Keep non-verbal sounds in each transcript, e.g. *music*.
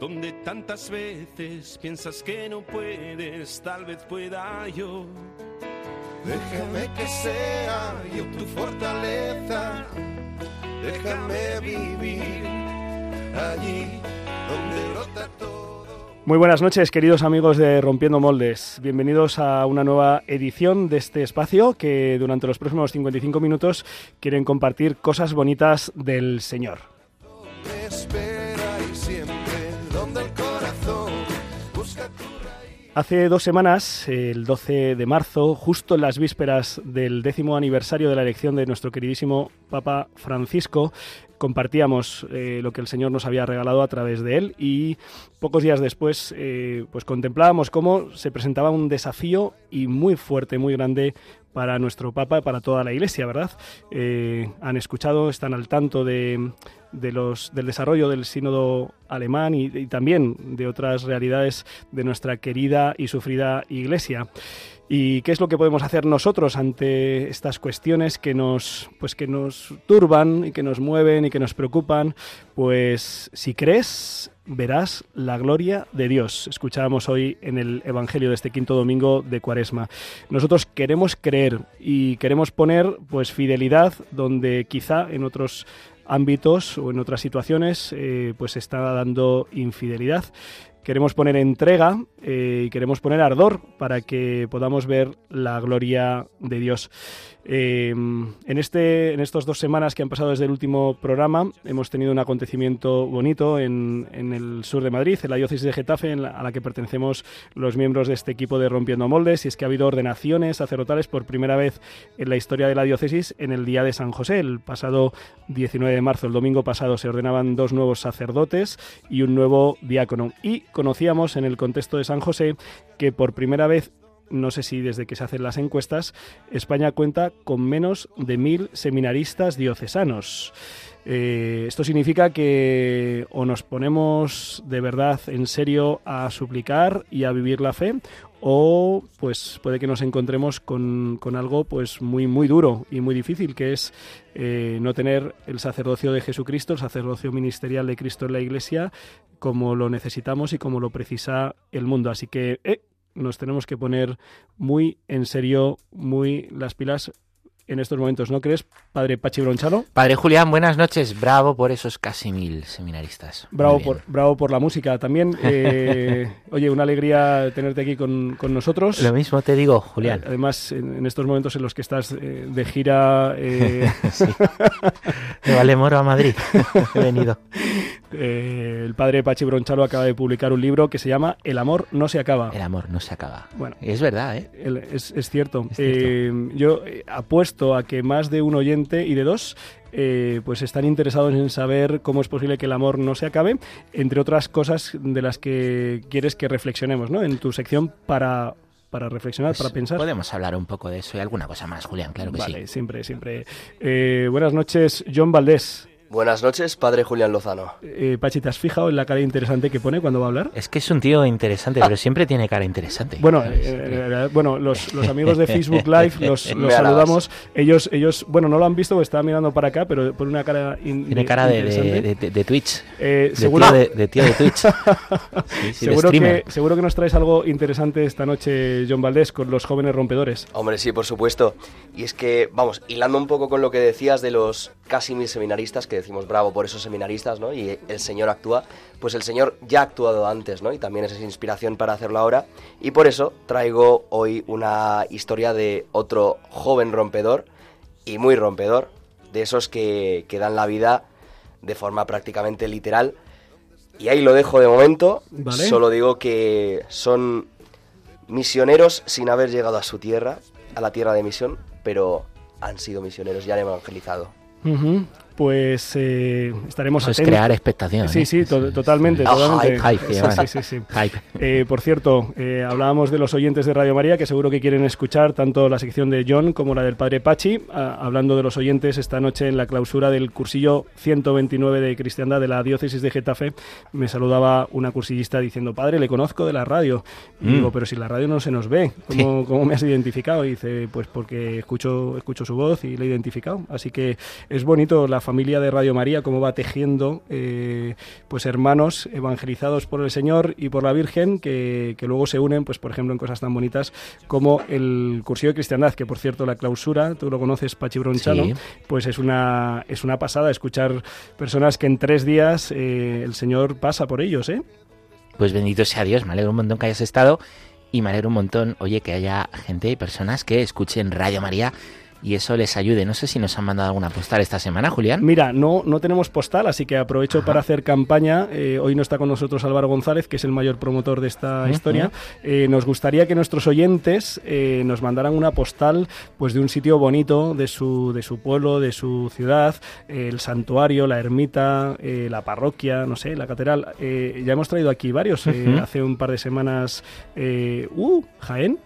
donde tantas veces piensas que no puedes, tal vez pueda yo. Déjame que sea yo tu fortaleza, déjame vivir allí donde brota todo. Muy buenas noches, queridos amigos de Rompiendo Moldes. Bienvenidos a una nueva edición de este espacio que durante los próximos 55 minutos quieren compartir cosas bonitas del Señor. Hace dos semanas, el 12 de marzo, justo en las vísperas del décimo aniversario de la elección de nuestro queridísimo Papa Francisco, compartíamos eh, lo que el Señor nos había regalado a través de él y pocos días después eh, pues contemplábamos cómo se presentaba un desafío y muy fuerte, muy grande para nuestro Papa, para toda la Iglesia, ¿verdad? Eh, han escuchado, están al tanto de, de los, del desarrollo del sínodo alemán y, y también de otras realidades de nuestra querida y sufrida Iglesia. ¿Y qué es lo que podemos hacer nosotros ante estas cuestiones que nos, pues que nos turban y que nos mueven y que nos preocupan? Pues si crees, verás la gloria de Dios. Escuchábamos hoy en el Evangelio de este quinto domingo de Cuaresma. Nosotros queremos creer y queremos poner pues fidelidad donde quizá en otros ámbitos o en otras situaciones eh, pues se está dando infidelidad queremos poner entrega eh, y queremos poner ardor para que podamos ver la gloria de Dios. Eh, en, este, en estas dos semanas que han pasado desde el último programa hemos tenido un acontecimiento bonito en, el sur de Madrid, en la diócesis de Getafe, en a la que pertenecemos los miembros de este equipo de Rompiendo Moldes, y es que ha habido ordenaciones sacerdotales por primera vez en la historia de la diócesis en el día de San José, el pasado 19 de marzo, el domingo pasado, se ordenaban dos nuevos sacerdotes y un nuevo diácono. Y conocíamos en el contexto de San José que por primera vez no sé si desde que se hacen las encuestas, España cuenta con menos de mil seminaristas diocesanos. Eh, esto significa que o nos ponemos de verdad en serio a suplicar y a vivir la fe, o pues puede que nos encontremos con, con algo pues muy muy duro y muy difícil, que es eh, no tener el sacerdocio de Jesucristo, el sacerdocio ministerial de Cristo en la Iglesia, como lo necesitamos y como lo precisa el mundo. Así que eh, nos tenemos que poner muy en serio, muy las pilas en estos momentos, ¿no crees, padre Pachi Bronchalo? Padre Julián, buenas noches. Bravo por esos casi mil seminaristas. Bravo por, bravo por la música también. *laughs* Eh, oye, una alegría tenerte aquí con, con nosotros. Lo mismo te digo, Julián. Además, en, en estos momentos en los que estás eh, de gira, eh, *laughs* Sí. De Valemoro a Madrid. *laughs* He venido. eh, el padre Pachi Bronchalo acaba de publicar un libro que se llama El amor no se acaba. El amor no se acaba. Bueno. Es verdad, ¿eh? El- es, es cierto. Es cierto. Eh, yo eh, a que más de un oyente y de dos eh, pues están interesados en saber cómo es posible que el amor no se acabe, entre otras cosas de las que quieres que reflexionemos, ¿no? En tu sección para, para reflexionar, Pues para pensar. Podemos hablar un poco de eso y alguna cosa más, Julián, claro que vale, sí. siempre, siempre. Eh, buenas noches, John Valdés. Buenas noches, padre Julián Lozano. Eh, Pachi, ¿te has fijado en la cara interesante que pone cuando va a hablar? Es que es un tío interesante, pero siempre tiene cara interesante. Bueno, eh, eh, bueno, los, los amigos de Facebook *laughs* Live los, saludamos. Ellos, ellos, bueno, no lo han visto, porque estaban mirando para acá, pero pone una cara in- tiene cara de, de, interesante. de- de- de Twitch. Eh, De seguro, tío de, de tío de Twitch. *laughs* Sí, sí, de seguro, que, seguro que nos traes algo interesante esta noche, John Valdés, con los jóvenes rompedores. Hombre, sí, por supuesto. Y es que, vamos, hilando un poco con lo que decías de los casi mil seminaristas, que decimos bravo por esos seminaristas, ¿no? Y el Señor actúa, pues el Señor ya ha actuado antes, ¿no? Y también es inspiración para hacerlo ahora. Y por eso traigo hoy una historia de otro joven rompedor, y muy rompedor, de esos que, que dan la vida de forma prácticamente literal. Y ahí lo dejo de momento. Vale. Solo digo que son misioneros sin haber llegado a su tierra, a la tierra de misión, pero han sido misioneros y han evangelizado. Pues eh, estaremos Eso es atentos. crear expectación. Sí, ¿eh? sí, to- totalmente, totalmente. hype, Sí, llevan. sí, sí, sí. Hype. Eh, por cierto, eh, hablábamos de los oyentes de Radio María que seguro que quieren escuchar tanto la sección de John como la del padre Pachi. Ah, hablando de los oyentes, esta noche en la clausura del cursillo 129 de Cristiandad de la diócesis de Getafe, me saludaba una cursillista diciendo, padre, le conozco de la radio. Y Mm. digo, pero si la radio no se nos ve, ¿cómo, cómo me has identificado? Y dice, pues porque escucho, escucho su voz y le he identificado. Así que es bonito la familia de Radio María, cómo va tejiendo eh, pues hermanos evangelizados por el Señor y por la Virgen que, que luego se unen, pues por ejemplo, en cosas tan bonitas como el cursillo de cristiandad, que por cierto la clausura, tú lo conoces, Pachi Bronchano, Sí. pues es una, es una pasada escuchar personas que en tres días eh, el Señor pasa por ellos, ¿eh? Pues bendito sea Dios, me alegro un montón que hayas estado y me alegro un montón, oye, que haya gente y personas que escuchen Radio María y eso les ayude. No sé si nos han mandado alguna postal esta semana, Julián. Mira, no, no tenemos postal, así que aprovecho Ajá. para hacer campaña. Eh, hoy no está con nosotros Álvaro González, que es el mayor promotor de esta historia. Eh, nos gustaría que nuestros oyentes eh, nos mandaran una postal pues de un sitio bonito de su, de su pueblo, de su ciudad, eh, el santuario, la ermita, la parroquia, no sé, la catedral. Eh, ya hemos traído aquí varios. Hace un par de semanas, uh, Jaén.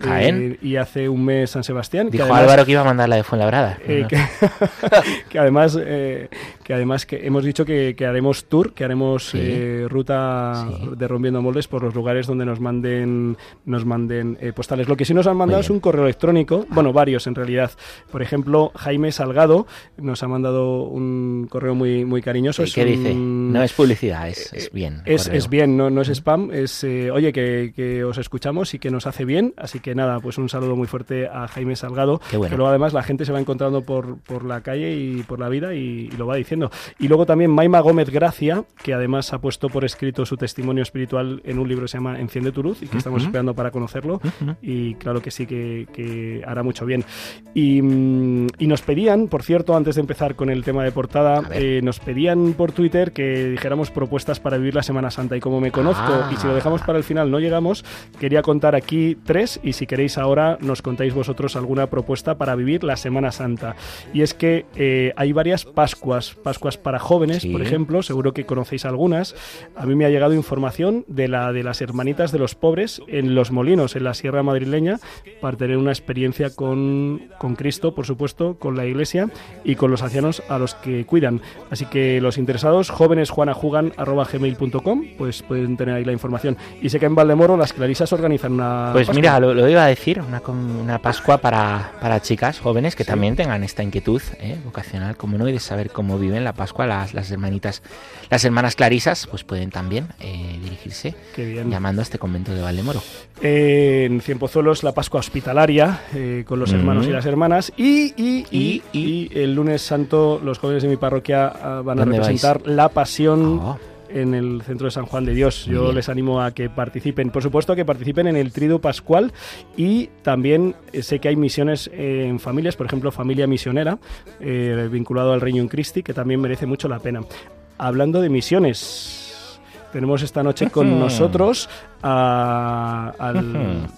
Jaén. Eh, y hace un mes San Sebastián. que Dijo además- Álvaro que iba a mandar la de Fuenlabrada. eh, que, *laughs* que además eh, que además que hemos dicho que, que haremos tour que haremos Sí. eh, ruta Sí. de rompiendo moldes por los lugares donde nos manden nos manden eh, postales lo que sí nos han mandado es un correo electrónico bueno varios en realidad por ejemplo Jaime Salgado nos ha mandado un correo muy muy cariñoso ¿Qué dice? un- No es publicidad, es, es bien. es, es bien, no, no es spam, es eh, oye que, que os escuchamos y que nos hace bien, así que nada, pues un saludo muy fuerte a Jaime Salgado, Qué bueno. que luego además la gente se va encontrando por, por la calle y por la vida y, y lo va diciendo. Y luego también Maima Gómez Gracia, que además ha puesto por escrito su testimonio espiritual en un libro que se llama Enciende tu luz y que estamos esperando para conocerlo y claro que sí que, que hará mucho bien. Y, mm, y nos pedían, por cierto, antes de empezar con el tema de portada, eh, nos pedían por Twitter que dijéramos propuestas para vivir la Semana Santa. Y como me conozco Ah. y si lo dejamos para el final no llegamos, quería contar aquí tres y si queréis ahora nos contáis vosotros alguna propuesta para vivir la Semana Santa. Y es que eh, hay varias Pascuas, Pascuas para jóvenes, Sí. por ejemplo, seguro que conocéis algunas. A mí me ha llegado información de la de las hermanitas de los pobres en Los Molinos, en la Sierra Madrileña, para tener una experiencia con, con Cristo, por supuesto, con la Iglesia y con los ancianos a los que cuidan. Así que los interesados, jóvenesjuanajugan.gmail.com, pues pueden tener ahí la información. Y sé que en Valdemoro las clarisas organizan una... Pues Pascua. mira, lo, lo iba a decir, una, una Pascua para, para chicas jóvenes que Sí. también tengan esta inquietud ¿eh? vocacional, como no, y de saber cómo viven la Pascua las, las hermanitas, las hermanas clarisas, pues pueden también eh, dirigirse llamando a este convento de Valdemoro. Eh, en Cienpozuelos la Pascua Hospitalaria eh, con los Mm. hermanos y las hermanas y, y, y, Y- el lunes santo los jóvenes de mi parroquia ah, van a ¿Dónde representar la pasión Oh, en el centro de San Juan de Dios. Yo bien. les animo a que participen, por supuesto que participen en el Trido Pascual y también eh, sé que hay misiones en familias, por ejemplo, familia misionera eh, vinculado al Reino en Christi, que también merece mucho la pena. Hablando de misiones, tenemos esta noche con nosotros a, al-.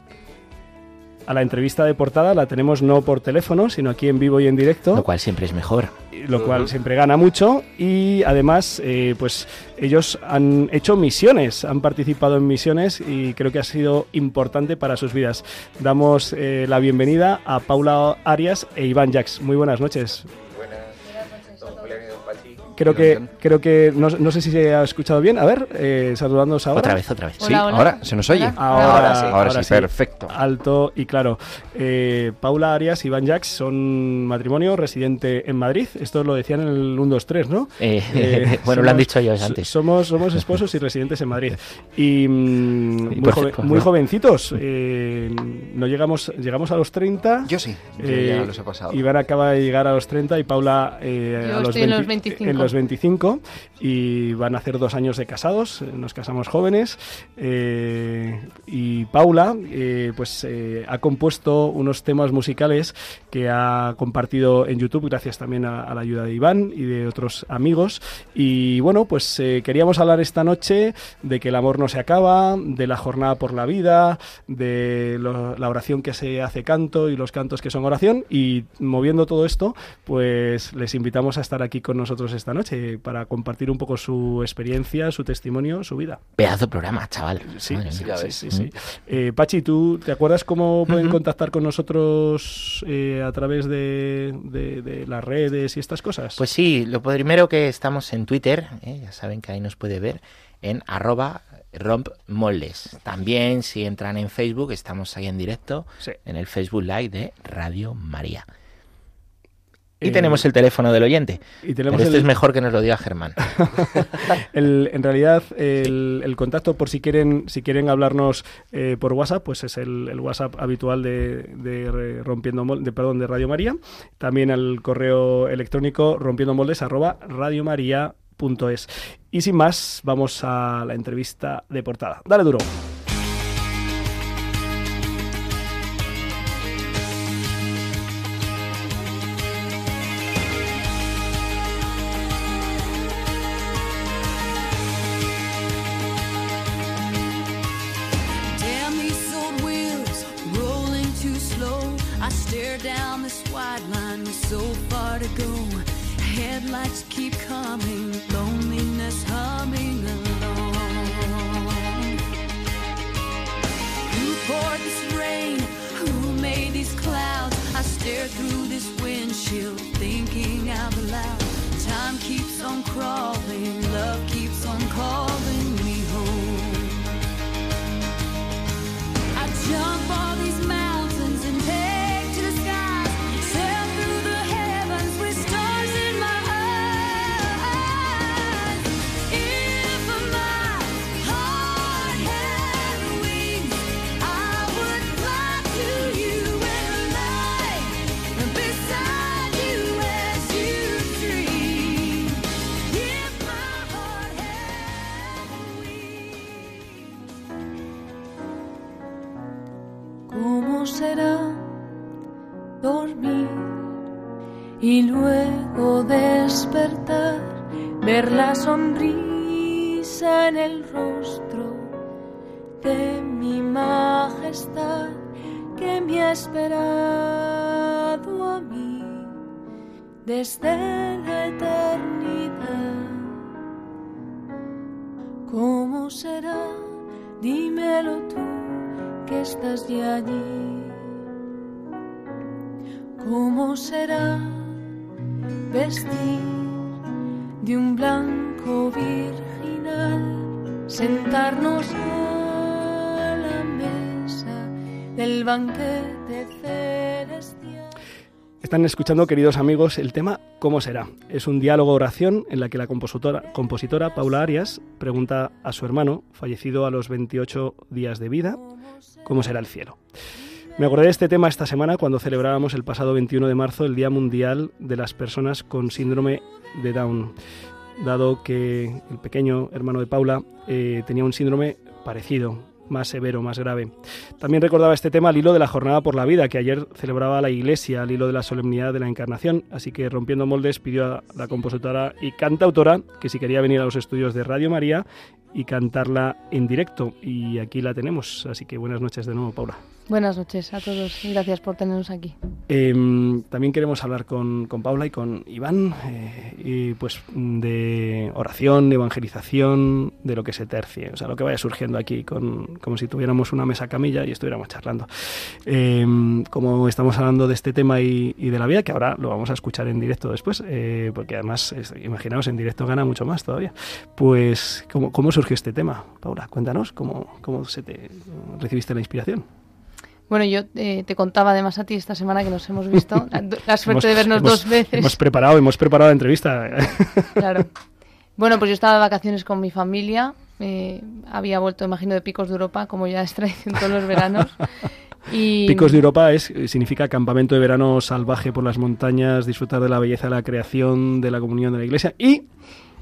A la entrevista de portada, la tenemos no por teléfono, sino aquí en vivo y en directo. Lo cual siempre es mejor. lo cual siempre gana mucho y además eh, pues ellos han hecho misiones han participado en misiones y creo que ha sido importante para sus vidas. Damos eh, la bienvenida a Paula Arias e Iván Jax muy buenas noches creo que creo que no, no sé si se ha escuchado bien a ver eh, saludándonos ahora Otra vez, otra vez. Hola, Sí, hola. ahora se nos oye. Ahora, sí, Ahora sí, perfecto. Alto y claro. Eh, Paula Arias y Iván Jax son matrimonio residente en Madrid. Esto lo decían en el 1, 2, 3, ¿no? Eh, Eh, *laughs* bueno, lo han dicho ellos antes. Somos, somos esposos y residentes en Madrid. Y mm, muy, joven- no. jovencitos. eh, no llegamos, llegamos a los 30. Yo sí, yo Eh, ya los he pasado. Iván acaba de llegar a los 30 y Paula eh, Yo a los, estoy en los 20 25. en los 25 y van a hacer dos años de casados, nos casamos jóvenes eh, y Paula eh, pues eh, ha compuesto unos temas musicales que ha compartido en YouTube gracias también a, a la ayuda de Iván y de otros amigos. Y bueno pues eh, queríamos hablar esta noche de que el amor no se acaba, de la jornada por la vida, de lo- la oración que se hace canto y los cantos que son oración. Y moviendo todo esto pues les invitamos a estar aquí con nosotros esta noche para compartir un poco su experiencia, su testimonio, su vida. Pedazo de programa, chaval. Sí, Madre sí, sí, ves. sí, sí. Eh, Pachi, ¿tú te acuerdas cómo pueden contactar con nosotros eh, a través de, de- de las redes y estas cosas? Pues sí, lo primero que estamos en Twitter, ¿eh? ya saben que ahí nos puede ver, en arroba rompmoldes. También si entran en Facebook, estamos ahí en directo, Sí. en el Facebook Live de Radio María. Y Eh, tenemos el teléfono del oyente. y tenemos Pero este el- es mejor que nos lo diga Germán. *laughs* El- en realidad, el, el contacto, por si quieren, si quieren hablarnos eh, por WhatsApp, pues es el, el WhatsApp habitual de, rompiendo Mol- de, perdón, de Radio María. También al correo electrónico rompiendo moldes arroba radiomaria.es. Y sin más, vamos a la entrevista de portada. Dale duro. Loneliness humming. Who poured this rain? Who made these clouds? I stare through this windshield, thinking out loud. Time keeps on crawling, love keeps on calling me home. I jump all será dormir y luego despertar, ver la sonrisa en el rostro de mi majestad que me ha esperado a mí desde la eternidad? ¿Cómo será? Dímelo tú que estás ya allí. ¿Cómo será vestir de un blanco virginal, sentarnos a la mesa del banquete celestial? Están escuchando, queridos amigos, el tema ¿Cómo será? Es un diálogo-oración en la que la compositora, compositora Paula Arias pregunta a su hermano, fallecido a los 28 días de vida, ¿cómo será el cielo? Me acordé de este tema esta semana cuando celebrábamos el pasado 21 de marzo el Día Mundial de las Personas con Síndrome de Down, dado que el pequeño hermano de Paula eh, tenía un síndrome parecido, más severo, más grave. También recordaba este tema al hilo de la Jornada por la Vida, que ayer celebraba la Iglesia, al hilo de la solemnidad de la Encarnación. Así que Rompiendo Moldes pidió a la compositora y cantautora que si quería venir a los estudios de Radio María y cantarla en directo. Y aquí la tenemos. Así que buenas noches de nuevo, Paula. Buenas noches a todos y gracias por tenernos aquí. Em, también queremos hablar con, con Paula y con Iván, eh, y pues de oración, de evangelización, de lo que se tercie, o sea, lo que vaya surgiendo aquí, con, como si tuviéramos una mesa camilla y estuviéramos charlando. Em, como estamos hablando de este tema y, y de la vida, que ahora lo vamos a escuchar en directo después, eh, porque además, imaginaos, en directo gana mucho más todavía. Pues, ¿cómo, cómo surgió este tema, Paula? Cuéntanos, ¿cómo, cómo se te recibiste la inspiración? Bueno, yo eh, te contaba además a ti esta semana que nos hemos visto, *laughs* la, la suerte de Hemos- vernos hemos- dos veces. Hemos preparado, hemos preparado la entrevista. *laughs* Claro. Bueno, pues yo estaba de vacaciones con mi familia. eh, había vuelto, imagino, de picos de Europa, como ya es tradición todos los veranos. *laughs* Y, Picos de Europa es, significa campamento de verano salvaje por las montañas, disfrutar de la belleza de la creación, de la comunión de la iglesia y...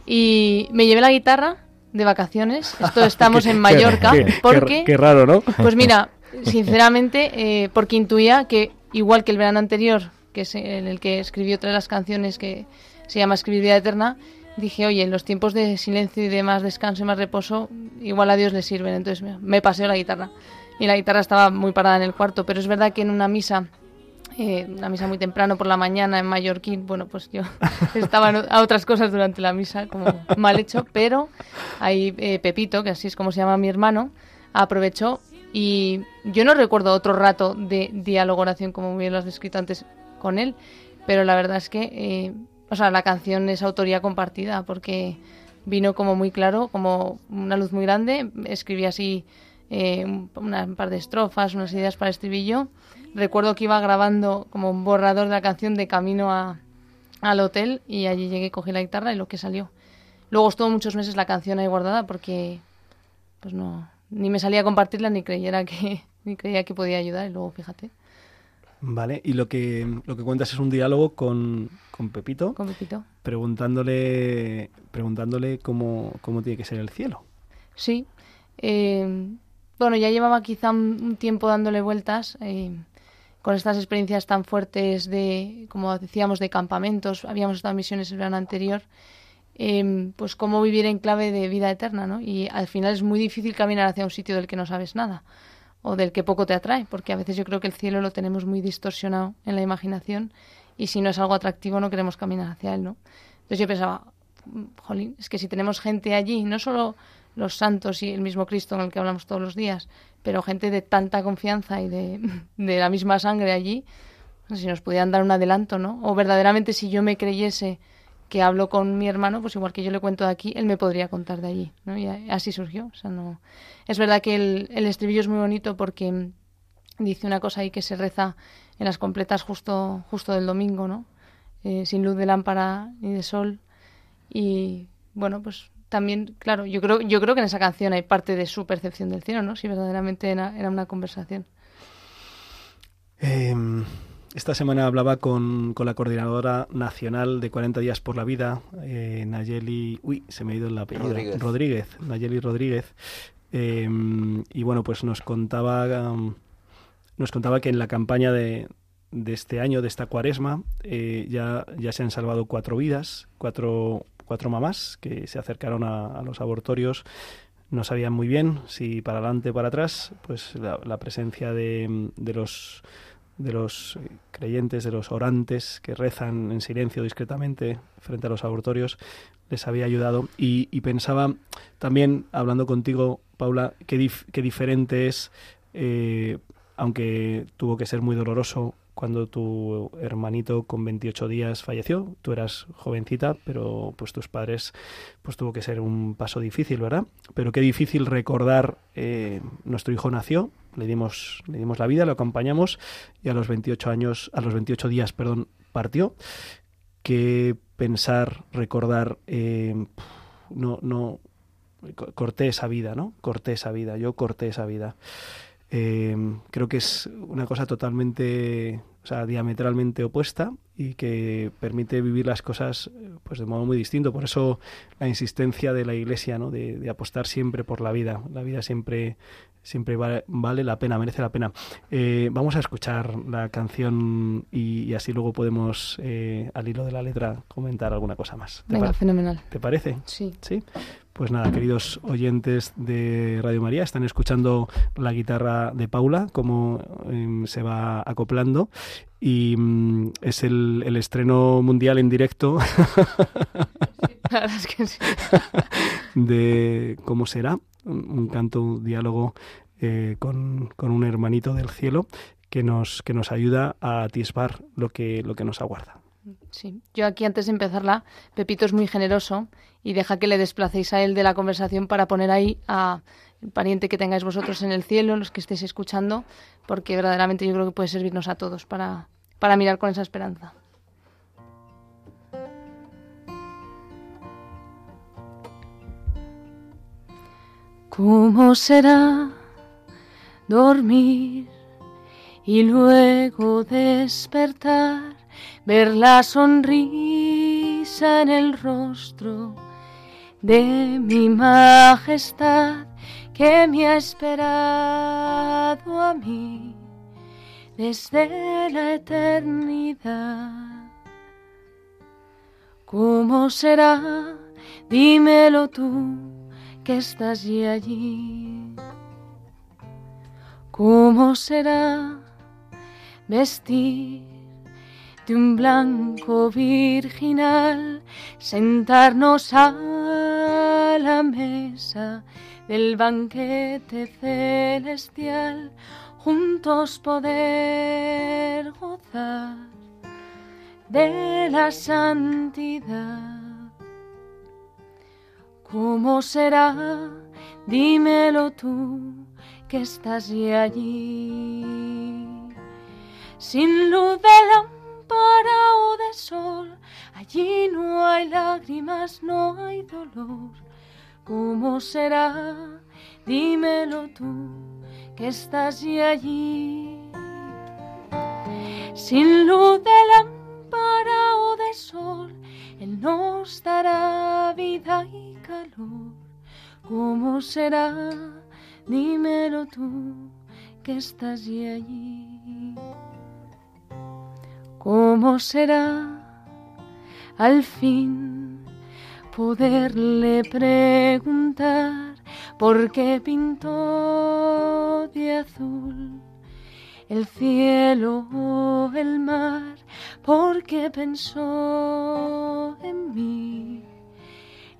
y me llevé la guitarra de vacaciones. Esto estamos *laughs* en Mallorca. Qué- qué- porque, qué raro, ¿no? Pues mira, *laughs* sinceramente, eh, porque intuía que igual que el verano anterior, que es en el que escribí otra de las canciones que se llama Escribir Vida Eterna, dije, oye, en los tiempos de silencio y de más descanso y más reposo, igual a Dios le sirven. Entonces me, me paseo la guitarra. Y la guitarra estaba muy parada en el cuarto, pero es verdad que en una misa, eh, una misa muy temprano por la mañana en Mallorquín, bueno, pues yo *laughs* estaba a otras cosas durante la misa, como mal hecho, pero ahí eh, Pepito, que así es como se llama mi hermano, aprovechó y yo no recuerdo otro rato de diálogo oración como bien lo has descrito antes con él, pero la verdad es que, eh, o sea, la canción es autoría compartida porque vino como muy claro, como una luz muy grande, escribí así eh, un, una- un par de estrofas, unas ideas para el estribillo. Recuerdo que iba grabando como un borrador de la canción de camino a, al hotel y allí llegué, cogí la guitarra y lo que salió. Luego estuvo muchos meses la canción ahí guardada porque pues no ni me salía a compartirla ni creyera que *laughs* ni creía que podía ayudar y luego fíjate Vale, y lo que, lo que cuentas es un diálogo con, con Pepito, con Pepito preguntándole, preguntándole cómo, cómo tiene que ser el cielo. sí eh, bueno ya llevaba quizá un, un tiempo dándole vueltas eh, con estas experiencias tan fuertes de como decíamos de campamentos habíamos estado en misiones el verano anterior eh, pues cómo vivir en clave de vida eterna no y al final es muy difícil caminar hacia un sitio del que no sabes nada o del que poco te atrae, porque a veces yo creo que el cielo lo tenemos muy distorsionado en la imaginación y si no es algo atractivo no queremos caminar hacia él, ¿no? Entonces yo pensaba, "Mm, jolín, es que si tenemos gente allí, no solo los santos y el mismo Cristo en el que hablamos todos los días, pero gente de tanta confianza y de, *laughs* de la misma sangre allí, si nos pudieran dar un adelanto, ¿no? O verdaderamente si yo me creyese que hablo con mi hermano, pues igual que yo le cuento de aquí, él me podría contar de allí, ¿no? Y así surgió, o sea, no... Es verdad que el, el estribillo es muy bonito porque dice una cosa ahí que se reza en las completas justo, justo del domingo, ¿no? Eh, sin luz de lámpara ni de sol. Y bueno, pues también, claro, yo creo, yo creo que en esa canción hay parte de su percepción del cielo, ¿no? Si verdaderamente era, era una conversación. Eh, esta semana hablaba con, con la coordinadora nacional de 40 días por la vida, eh, Nayeli, uy, se me ha ido el apellido, Rodríguez. Rodríguez, Nayeli Rodríguez, eh, y bueno, pues nos contaba, um, nos contaba que en la campaña de, de este año, de esta cuaresma, eh, ya, ya se han salvado cuatro vidas, cuatro, cuatro mamás que se acercaron a, los abortorios no sabían muy bien si para adelante o para atrás, pues la, la presencia de, de los de los creyentes, de los orantes que rezan en silencio discretamente frente a los abortorios, les había ayudado. Y, y pensaba también, hablando contigo, Paula, qué, dif- qué diferente es, eh, aunque tuvo que ser muy doloroso cuando tu hermanito con 28 días falleció, tú eras jovencita, pero pues tus padres pues tuvo que ser un paso difícil, ¿verdad? Pero qué difícil recordar eh, nuestro hijo nació, le dimos le dimos la vida, lo acompañamos y a los 28 años, a los 28 días, perdón, partió. Que pensar, recordar eh, no no co- corté esa vida, ¿no? Corté esa vida, yo corté esa vida. Eh, creo que es una cosa totalmente, o sea, diametralmente opuesta y que permite vivir las cosas pues de modo muy distinto. Por eso la insistencia de la Iglesia, ¿no? De, de apostar siempre por la vida. La vida siempre siempre vale, vale la pena, merece la pena. Eh, vamos a escuchar la canción y, y así luego podemos, eh, al hilo de la letra, comentar alguna cosa más. ¿Te, Venga, fenomenal. ¿te parece? Sí. Sí. Pues nada, queridos oyentes de Radio María, están escuchando la guitarra de Paula, cómo em, se va acoplando. Y mm, es el, el estreno mundial en directo *laughs* de cómo será, un, canto, un diálogo eh, con, con un hermanito del cielo que nos, que nos ayuda a atisbar lo que, lo que nos aguarda. Sí, yo aquí antes de empezarla, Pepito es muy generoso y deja que le desplacéis a él de la conversación para poner ahí a el pariente que tengáis vosotros en el cielo, los que estéis escuchando, porque verdaderamente yo creo que puede servirnos a todos para, para mirar con esa esperanza. ¿Cómo será dormir y luego despertar, ver la sonrisa en el rostro de mi majestad que me ha esperado a mí desde la eternidad. ¿Cómo será? Dímelo tú que estás y allí. ¿Cómo será vestir de un blanco virginal, sentarnos a la mesa del banquete celestial, juntos poder gozar de la santidad? ¿Cómo será? Dímelo tú que estás allí. Sin luz de lámpara o de sol, allí no hay lágrimas, no hay dolor. ¿Cómo será? Dímelo tú que estás allí. Sin luz de lámpara o de sol, Él nos dará vida y calor. ¿Cómo será? Dímelo tú que estás allí. ¿Cómo será al fin poderle preguntar por qué pintó de azul el cielo o el mar? ¿Por qué pensó en mí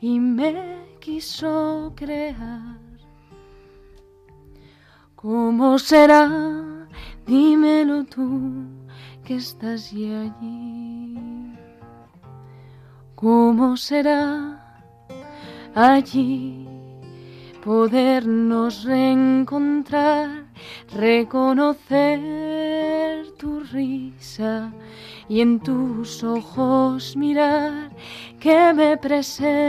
y me quiso crear? ¿Cómo será? Dímelo tú que estás allí. ¿Cómo será allí podernos reencontrar, reconocer tu risa y en tus ojos mirar que me presentes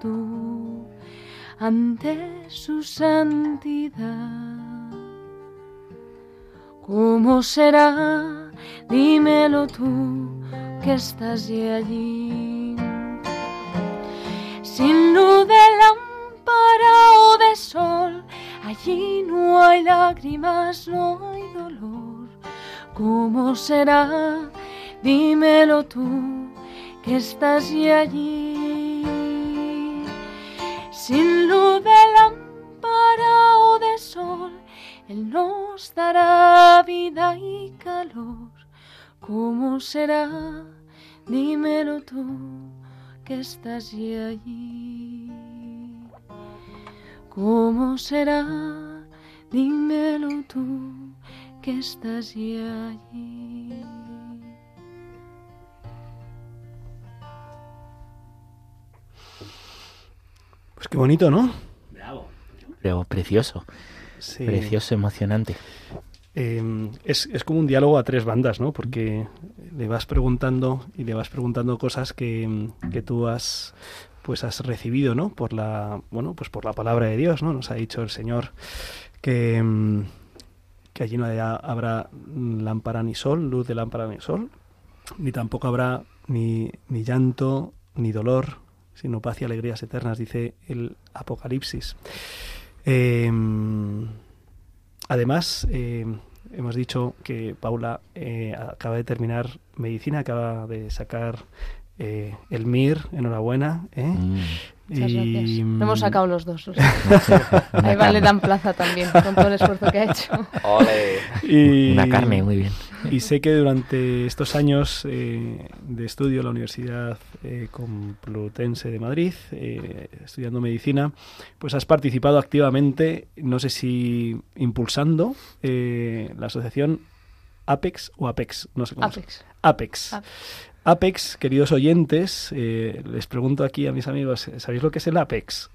tú ante su santidad. ¿Cómo será? Dímelo tú que estás allí. Sin luz de lámpara o de sol, allí no hay lágrimas, no hay dolor. ¿Cómo será? Dímelo tú que estás allí. Sin luz de lámpara o de sol, Él nos dará vida y calor. ¿Cómo será? Dímelo tú que estás y allí. ¿Cómo será? Dímelo tú que estás y allí. Pues qué bonito, ¿no? Pero precioso, Sí. precioso, emocionante. Eh, es, es como un diálogo a tres bandas, ¿no? Porque le vas preguntando y le vas preguntando cosas que, que tú has pues has recibido, ¿no? Por la bueno, pues por la palabra de Dios, ¿no? Nos ha dicho el Señor que mm, que allí no habrá lámpara ni sol, luz de lámpara ni sol, ni tampoco habrá ni, ni llanto ni dolor, sino paz y alegrías eternas, dice el Apocalipsis. Eh, Además, eh, hemos dicho que Paula eh, acaba de terminar medicina, acaba de sacar eh, el MIR, enhorabuena. ¿eh? Mm. Muchas Y, gracias. mm, Lo hemos sacado los dos. o sea. *laughs* Ahí vale dan plaza también, con todo el esfuerzo que ha hecho. Ole. y- Una carne, muy bien. Y sé que durante estos años eh, de estudio en la Universidad eh, Complutense de Madrid, eh, estudiando medicina, pues has participado activamente, no sé si impulsando eh, la asociación Apex o Apex, no sé cómo Apex. Apex. Apex. Apex, queridos oyentes, eh, les pregunto aquí a mis amigos, ¿sabéis lo que es el Apex?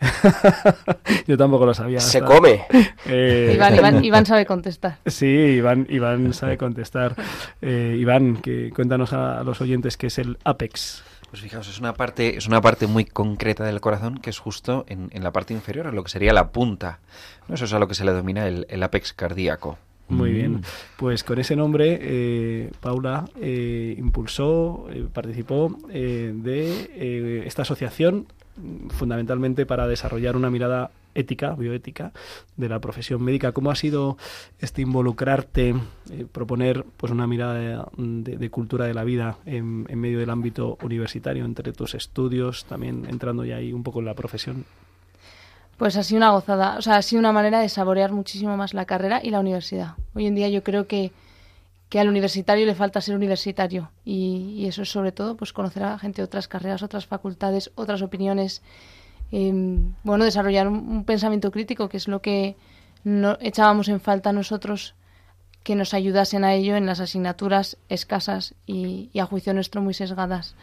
*laughs* Yo tampoco lo sabía. Se hasta- come. Eh, Iván, Iván, *laughs* Iván sabe contestar. Sí, Iván, Iván sabe contestar. Eh, Iván, que cuéntanos a, los oyentes qué es el Apex. Pues fijaos, es una parte, es una parte muy concreta del corazón que es justo en, en la parte inferior, en lo que sería la punta. ¿no? Eso es a lo que se le denomina el, el apex cardíaco. Muy Mm. bien. Pues con ese nombre, eh, Paula eh, impulsó, eh, participó eh, de eh, esta asociación mm, fundamentalmente para desarrollar una mirada ética, bioética, de la profesión médica. ¿Cómo ha sido este involucrarte, eh, proponer pues una mirada de, de- de cultura de la vida en, en medio del ámbito universitario, entre tus estudios, también entrando ya ahí un poco en la profesión? Pues ha sido una gozada, o sea, ha sido una manera de saborear muchísimo más la carrera y la universidad. Hoy en día yo creo que, que al universitario le falta ser universitario y, y eso es sobre todo pues conocer a gente de otras carreras, otras facultades, otras opiniones, eh, bueno, desarrollar un, pensamiento crítico, que es lo que no, echábamos en falta nosotros que nos ayudasen a ello en las asignaturas escasas y, y a juicio nuestro muy sesgadas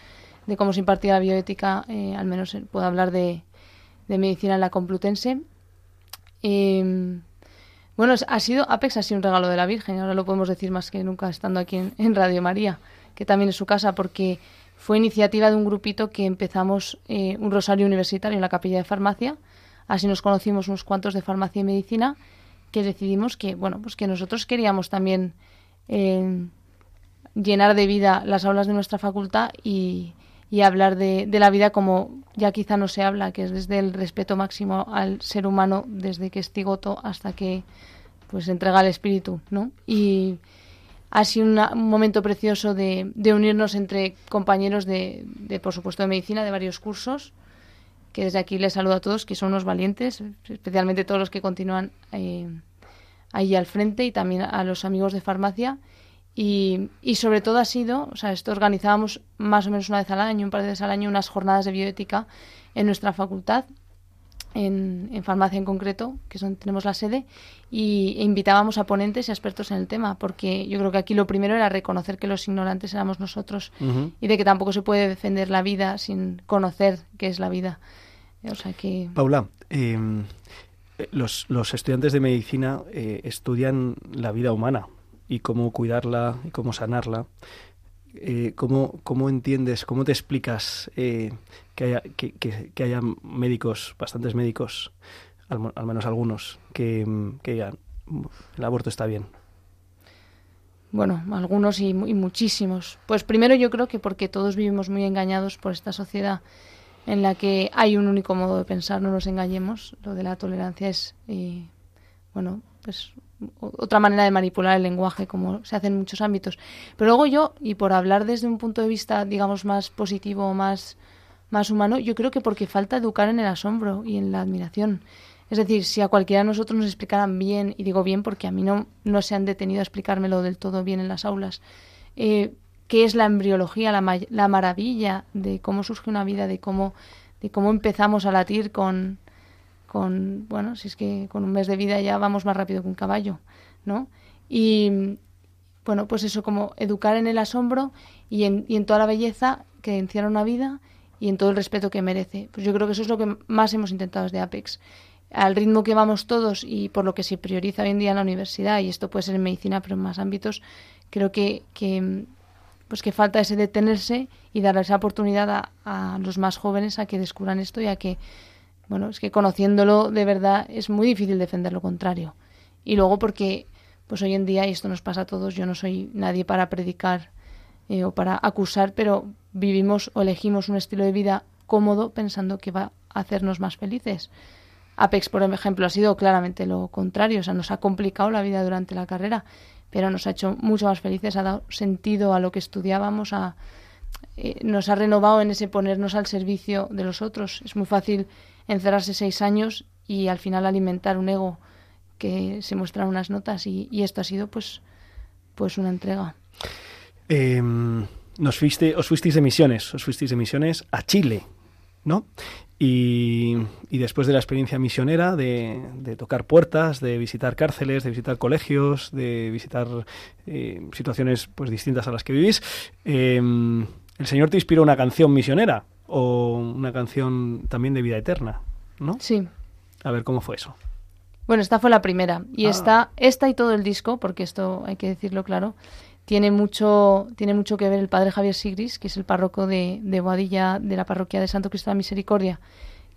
de cómo se impartía la bioética, eh, al menos puedo hablar de, de medicina en la Complutense. Eh, bueno, ha sido, Apex ha sido un regalo de la Virgen, ahora lo podemos decir más que nunca estando aquí en, en Radio María, que también es su casa, porque fue iniciativa de un grupito que empezamos eh, un rosario universitario en la capilla de farmacia, así nos conocimos unos cuantos de farmacia y medicina, que decidimos que, bueno, pues que nosotros queríamos también eh, llenar de vida las aulas de nuestra facultad y, y hablar de, de la vida como ya quizá no se habla, que es desde el respeto máximo al ser humano, desde que es cigoto hasta que pues entrega el espíritu, ¿no? Y ha sido un momento precioso de, de unirnos entre compañeros de, de, por supuesto, de medicina, de varios cursos, que desde aquí les saludo a todos, que son unos valientes, especialmente todos los que continúan eh, ahí al frente y también a los amigos de farmacia. Y, y sobre todo ha sido, o sea, esto organizábamos más o menos una vez al año, un par de veces al año, unas jornadas de bioética en nuestra facultad, en, en farmacia en concreto, que es donde tenemos la sede, y e invitábamos a ponentes y expertos en el tema, porque yo creo que aquí lo primero era reconocer que los ignorantes éramos nosotros y de que tampoco se puede defender la vida sin conocer qué es la vida. O sea que... Paula, eh, los, los estudiantes de medicina eh, estudian la vida humana y cómo cuidarla y cómo sanarla. Eh, ¿cómo, cómo entiendes, cómo te explicas eh, que, haya, que, que- que haya médicos, bastantes médicos, al, menos algunos, que, digan, "Mm, el aborto está bien? Bueno, algunos y muchísimos. Pues primero yo creo que porque todos vivimos muy engañados por esta sociedad en la que hay un único modo de pensar, no nos engañemos. Lo de la tolerancia es, eh, bueno, pues otra manera de manipular el lenguaje, como se hace en muchos ámbitos. Pero luego yo, y por hablar desde un punto de vista, digamos, más positivo, más, más humano, yo creo que porque falta educar en el asombro y en la admiración. Es decir, si a cualquiera de nosotros nos explicaran bien, y digo bien porque a mí no, no se han detenido a explicármelo del todo bien en las aulas, eh, qué es la embriología, la, ma- la maravilla de cómo surge una vida, de cómo, de cómo empezamos a latir con, con, bueno, si es que con un mes de vida ya vamos más rápido que un caballo, ¿no? Y, bueno, pues eso, como educar en el asombro y en, y en toda la belleza que encierra una vida y en todo el respeto que merece. Pues yo creo que eso es lo que más hemos intentado desde Apex. Al ritmo que vamos todos y por lo que se prioriza hoy en día en la universidad, y esto puede ser en medicina, pero en más ámbitos, creo que, que pues que falta ese detenerse y dar esa oportunidad a, a los más jóvenes a que descubran esto y a que, bueno, es que conociéndolo de verdad es muy difícil defender lo contrario. Y luego porque, pues hoy en día, y esto nos pasa a todos, yo no soy nadie para predicar eh, o para acusar, pero vivimos o elegimos un estilo de vida cómodo pensando que va a hacernos más felices. Apex, por ejemplo, ha sido claramente lo contrario, o sea, nos ha complicado la vida durante la carrera, pero nos ha hecho mucho más felices, ha dado sentido a lo que estudiábamos, eh, nos ha renovado en ese ponernos al servicio de los otros. Es muy fácil encerrarse seis años y al final alimentar un ego que se muestran unas notas y, esto ha sido pues, pues una entrega. Eh, nos fuiste, os fuisteis de misiones, os fuisteis de misiones a Chile, ¿no? Y, y después de la experiencia misionera, de, de tocar puertas, de visitar cárceles, de visitar colegios, de visitar eh, situaciones pues distintas a las que vivís, eh, el Señor te inspiró una canción misionera o una canción también de vida eterna, ¿no? Sí. A ver cómo fue eso. Bueno, esta fue la primera. Y Ah. esta, esta y todo el disco, porque esto hay que decirlo claro, tiene mucho, tiene mucho que ver el padre Javier Sigris, que es el párroco de, de Boadilla, de la parroquia de Santo Cristo de la Misericordia,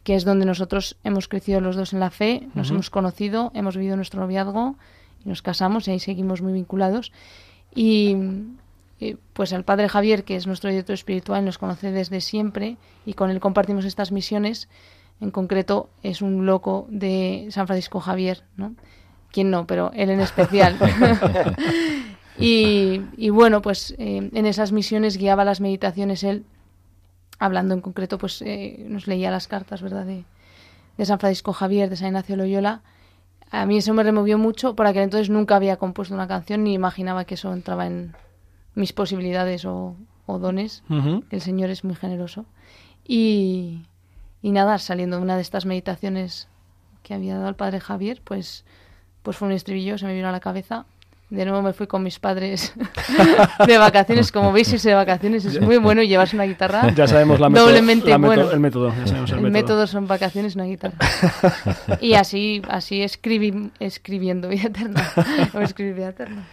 que es donde nosotros hemos crecido los dos en la fe, nos hemos conocido, hemos vivido nuestro noviazgo y nos casamos y ahí seguimos muy vinculados. Y, y, pues el padre Javier, que es nuestro director espiritual, nos conoce desde siempre y con él compartimos estas misiones. En concreto, es un loco de San Francisco Javier, ¿no? ¿Quién no? Pero él en especial. *laughs* *laughs* y, y bueno, pues eh, en esas misiones guiaba las meditaciones él, hablando en concreto, pues eh, nos leía las cartas, ¿verdad? De, de San Francisco Javier, de San Ignacio Loyola. A mí eso me removió mucho, por aquel entonces nunca había compuesto una canción ni imaginaba que eso entraba en mis posibilidades o, o dones. El Señor es muy generoso. Y, y nada, saliendo de una de estas meditaciones que había dado el padre Javier, pues, pues fue un estribillo, se me vino a la cabeza. De nuevo me fui con mis padres *laughs* de vacaciones. Como veis, irse de vacaciones es muy bueno y llevarse una guitarra. *laughs* Ya sabemos la método- doblemente la método- bueno. el método, ya sabemos el El método. método son vacaciones, una guitarra. *laughs* Y así, así escribí, escribiendo vida eterna. O escribir vida eterna.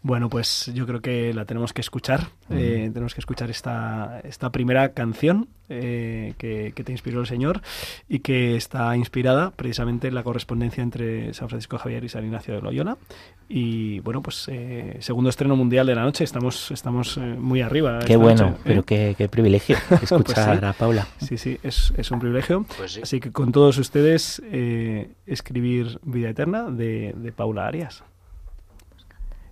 Bueno, pues yo creo que la tenemos que escuchar. Eh, tenemos que escuchar esta, esta primera canción eh, que, que te inspiró el Señor y que está inspirada precisamente en la correspondencia entre San Francisco Javier y San Ignacio de Loyola. Y bueno, pues eh, segundo estreno mundial de la noche. Estamos, estamos eh, muy arriba. Qué bueno, noche, ¿eh? pero qué, qué privilegio *laughs* escuchar Pues sí. a Paula. Sí, sí, es, es un privilegio. Pues sí. Así que con todos ustedes, eh, escribir Vida Eterna de, de Paula Arias.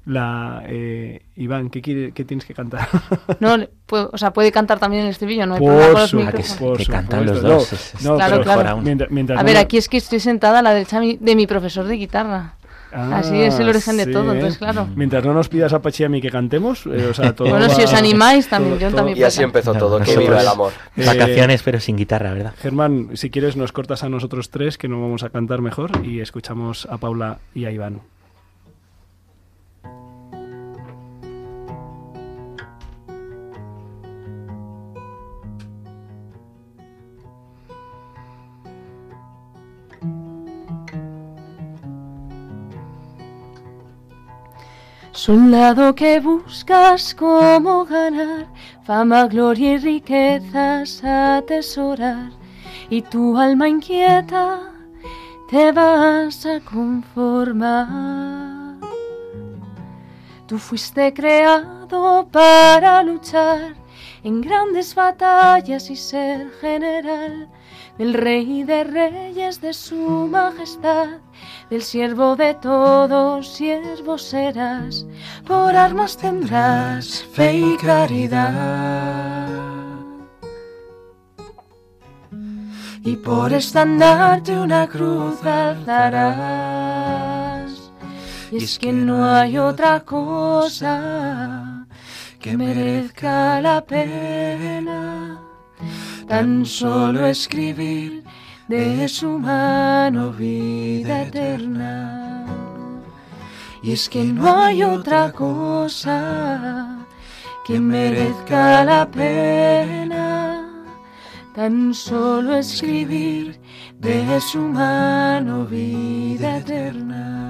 La, eh, Iván, ¿qué, quiere, ¿qué tienes que cantar? *laughs* No, puedo- o sea, puede cantar también el estribillo, no hay problema con Por los su- micrófonos. por que cantan los No, dos, es- no, Claro, claro. Mientras, mientras A no ver, me- aquí es que estoy sentada a la derecha de mi profesor de guitarra. Ah, Así es el origen de sí, todo, ¿eh? entonces claro. Mientras no nos pidas a Pachi y a mí que cantemos, eh, o sea, todo Bueno, si va- os animáis también, yo también Y así empezó todo, que viva el amor. Eh, Vacaciones, pero sin guitarra, ¿verdad? Germán, si quieres nos cortas a nosotros tres, que no vamos a cantar mejor, y escuchamos a Paula y a Iván. Soldado que buscas cómo ganar fama, gloria y riquezas atesorar, y tu alma inquieta te vas a conformar. Tú fuiste creado para luchar en grandes batallas y ser general del rey de reyes de su majestad, del siervo de todos siervos serás, por armas tendrás fe y caridad. Y por estandarte una cruz alzarás. Y es que no hay otra cosa que merezca la pena tan solo escribir de su mano vida eterna. Y es que no hay otra cosa que merezca la pena tan solo escribir de su mano vida eterna.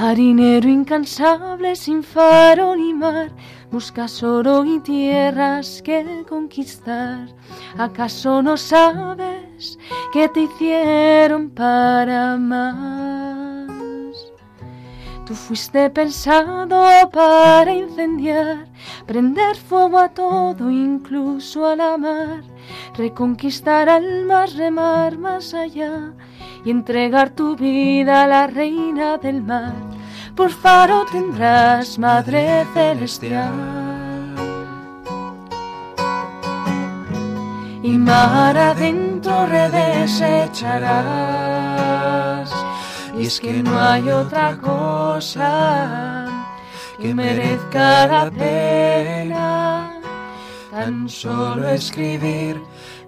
Marinero incansable sin faro ni mar, buscas oro y tierras que conquistar. ¿Acaso no sabes que te hicieron para más? Tú fuiste pensado para incendiar, prender fuego a todo, incluso a la mar, reconquistar almas, remar más allá y entregar tu vida a la reina del mar. Por faro tendrás, Madre Celestial. Y mar adentro redesecharás. Y es que no hay otra cosa que merezca la pena tan solo escribir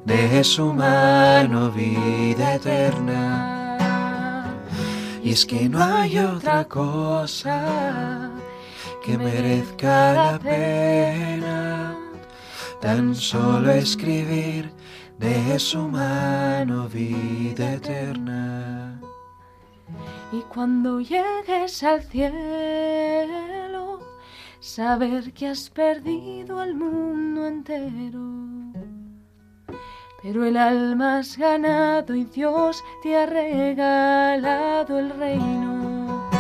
de su mano vida eterna. Y es que no hay otra cosa que merezca la pena tan solo escribir de su mano vida eterna. Y cuando llegues al cielo, saber que has perdido al mundo entero pero el alma has ganado y Dios te ha regalado el reino.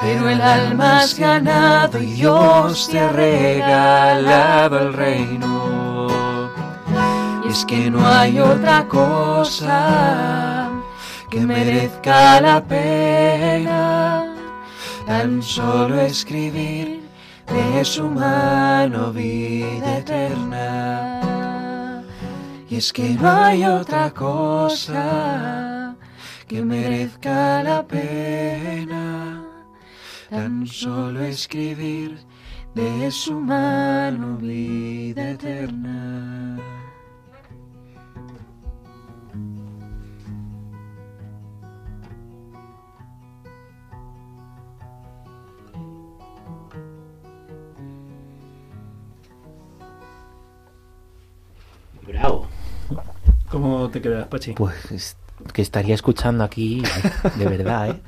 Pero el alma has ganado y Dios te ha regalado el reino. Es que no hay otra cosa que merezca la pena tan solo escribir de su mano vida eterna. Y es que no hay otra cosa que merezca la pena tan solo escribir de su mano vida eterna. ¿Cómo te quedas, Pachi? Pues es- que estaría escuchando aquí, de verdad, ¿eh?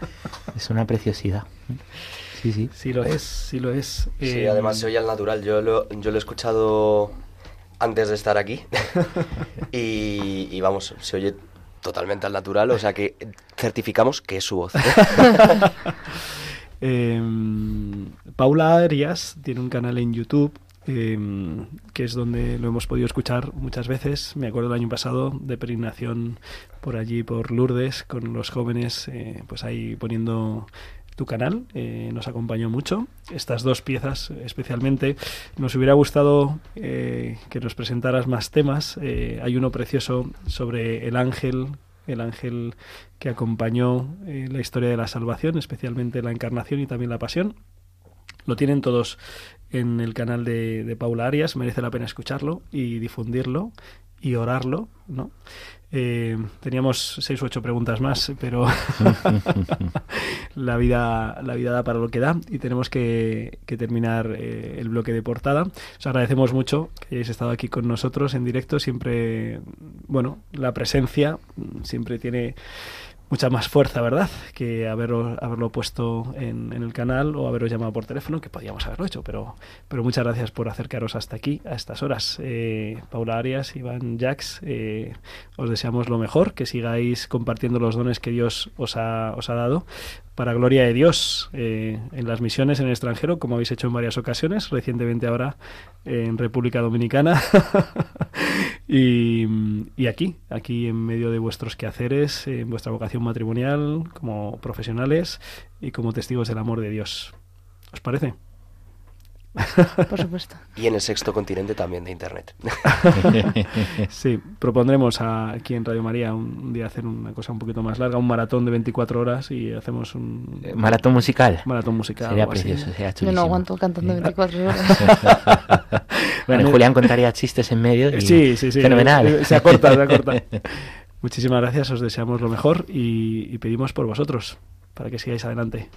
Es una preciosidad. Sí, sí. Sí lo es, sí lo es. Sí, Eh, además se oye al natural. Yo lo, yo lo he escuchado antes de estar aquí. *laughs* y, y vamos, se oye totalmente al natural. O sea que certificamos que es su voz. *laughs* Eh, Paula Arias tiene un canal en YouTube eh, que es donde lo hemos podido escuchar muchas veces. Me acuerdo el año pasado de peregrinación por allí, por Lourdes, con los jóvenes, eh, pues ahí poniendo tu canal. eh, nos acompañó mucho. Estas dos piezas especialmente. Nos hubiera gustado eh, que nos presentaras más temas. Hay uno precioso sobre el ángel el ángel que acompañó la historia de la salvación, especialmente la encarnación y también la pasión. Lo tienen todos en el canal de, de Paula Arias, merece la pena escucharlo y difundirlo y orarlo, ¿no? Eh, teníamos seis u ocho preguntas más, pero *laughs* la vida la vida da para lo que da y tenemos que, que terminar eh, el bloque de portada. Os agradecemos mucho que hayáis estado aquí con nosotros en directo. Siempre, bueno, la presencia siempre tiene mucha más fuerza, ¿verdad? Que haberlo, haberlo puesto en, el canal o haberos llamado por teléfono, que podíamos haberlo hecho, pero, pero muchas gracias por acercaros hasta aquí, a estas horas. Eh, Paula Arias, Iván Jax, eh, os deseamos lo mejor, que sigáis compartiendo los dones que Dios os ha, os ha dado para gloria de Dios eh, en las misiones en el extranjero, como habéis hecho en varias ocasiones, recientemente ahora en República Dominicana *laughs* y, y aquí, aquí en medio de vuestros quehaceres, en vuestra vocación matrimonial, como profesionales y como testigos del amor de Dios. ¿Os parece? Por supuesto. *laughs* y en el sexto continente también de Internet. *laughs* Sí, propondremos a- aquí en Radio María un, un día hacer una cosa un poquito más larga, un maratón de 24 horas y hacemos un Eh, Maratón musical. maratón musical. Sería precioso, sería Yo chulísimo. no aguanto cantando 24 *laughs* horas. Bueno, Julián contaría chistes en medio. y *laughs* Sí, sí, sí. Fenomenal. eh, Se acorta, se acorta. *laughs* Muchísimas gracias, os deseamos lo mejor y, y pedimos por vosotros para que sigáis adelante.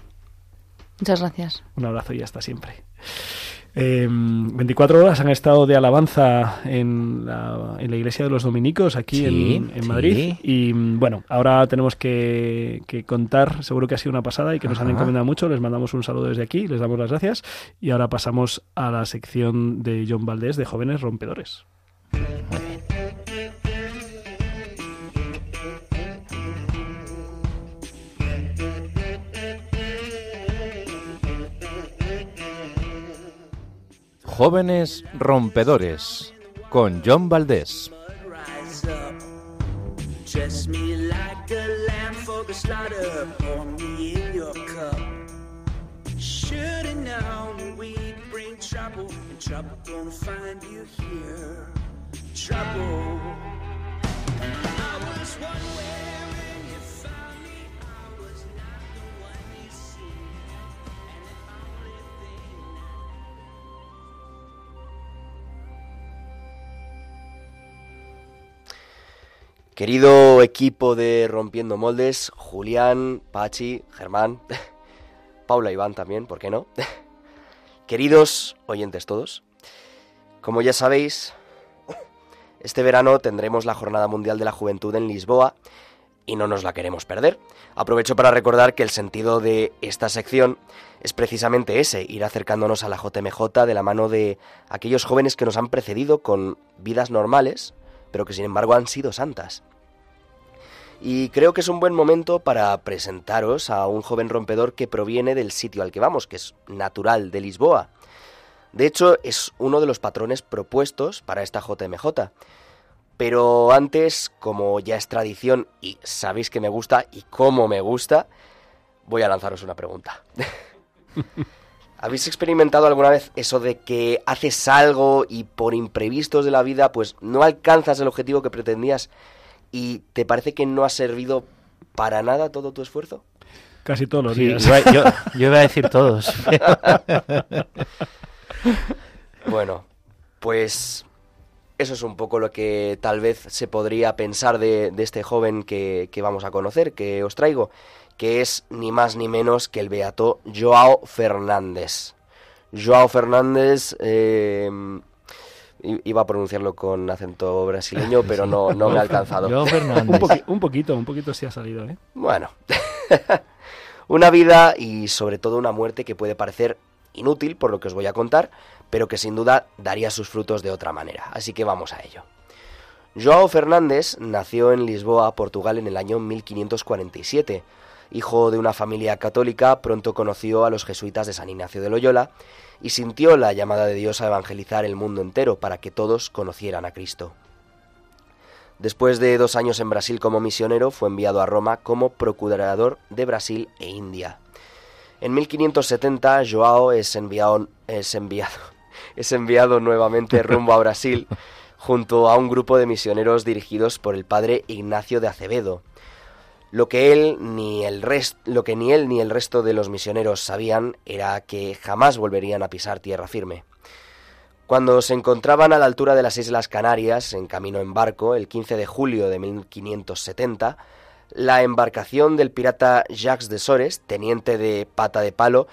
Muchas gracias. Un abrazo y hasta siempre. Eh, 24 horas han estado de alabanza en la, en la iglesia de los dominicos aquí Sí, en, en sí. Madrid. Y mm, bueno, ahora tenemos que, que contar, seguro que ha sido una pasada y que nos han encomendado mucho. Les mandamos un saludo desde aquí, les damos las gracias. Y ahora pasamos a la sección de John Valdés de Jóvenes Rompedores. Jóvenes Rompedores con John Valdés. trouble, gonna find you here. Querido equipo de Rompiendo Moldes, Julián, Pachi, Germán, *laughs* Paula Iván también, ¿por qué no? *laughs* Queridos oyentes todos, como ya sabéis, *laughs* este verano tendremos la Jornada Mundial de la Juventud en Lisboa y no nos la queremos perder. Aprovecho para recordar que el sentido de esta sección es precisamente ese, ir acercándonos a la JMJ de la mano de aquellos jóvenes que nos han precedido con vidas normales, pero que sin embargo han sido santas. Y creo que es un buen momento para presentaros a un joven rompedor que proviene del sitio al que vamos, que es natural de Lisboa. De hecho, es uno de los patrones propuestos para esta JMJ. Pero antes, como ya es tradición y sabéis que me gusta y cómo me gusta, voy a lanzaros una pregunta. *laughs* ¿Habéis experimentado alguna vez eso de que haces algo y por imprevistos de la vida pues no alcanzas el objetivo que pretendías y te parece que no ha servido para nada todo tu esfuerzo? Casi todos los Sí, días. iba- yo, *laughs* yo iba a decir todos. *laughs* Bueno, pues eso es un poco lo que tal vez se podría pensar de, de este joven que, que vamos a conocer, que os traigo, que es ni más ni menos que el beato Joao Fernández. Joao Fernández, eh, iba a pronunciarlo con acento brasileño, *laughs* pero no, no me ha alcanzado. Joao Fernández. Un, un poquito, un poquito sí ha salido, ¿eh? Bueno, *laughs* una vida y sobre todo una muerte que puede parecer inútil por lo que os voy a contar, pero que sin duda daría sus frutos de otra manera. Así que vamos a ello. Joao Fernández nació en Lisboa, Portugal, en el año 1547. Hijo de una familia católica, pronto conoció a los jesuitas de San Ignacio de Loyola y sintió la llamada de Dios a evangelizar el mundo entero para que todos conocieran a Cristo. Después de dos años en Brasil como misionero, fue enviado a Roma como procurador de Brasil e India. En 1570, Joao es enviado, es enviado, *laughs* es enviado nuevamente rumbo a Brasil *laughs* junto a un grupo de misioneros dirigidos por el padre Ignacio de Acevedo. Lo que él ni el rest- lo que ni él ni el resto de los misioneros sabían era que jamás volverían a pisar tierra firme. Cuando se encontraban a la altura de las Islas Canarias, en camino en barco, el 15 de julio de 1570, la embarcación del pirata Jacques de Sores, teniente de Pata de Palo,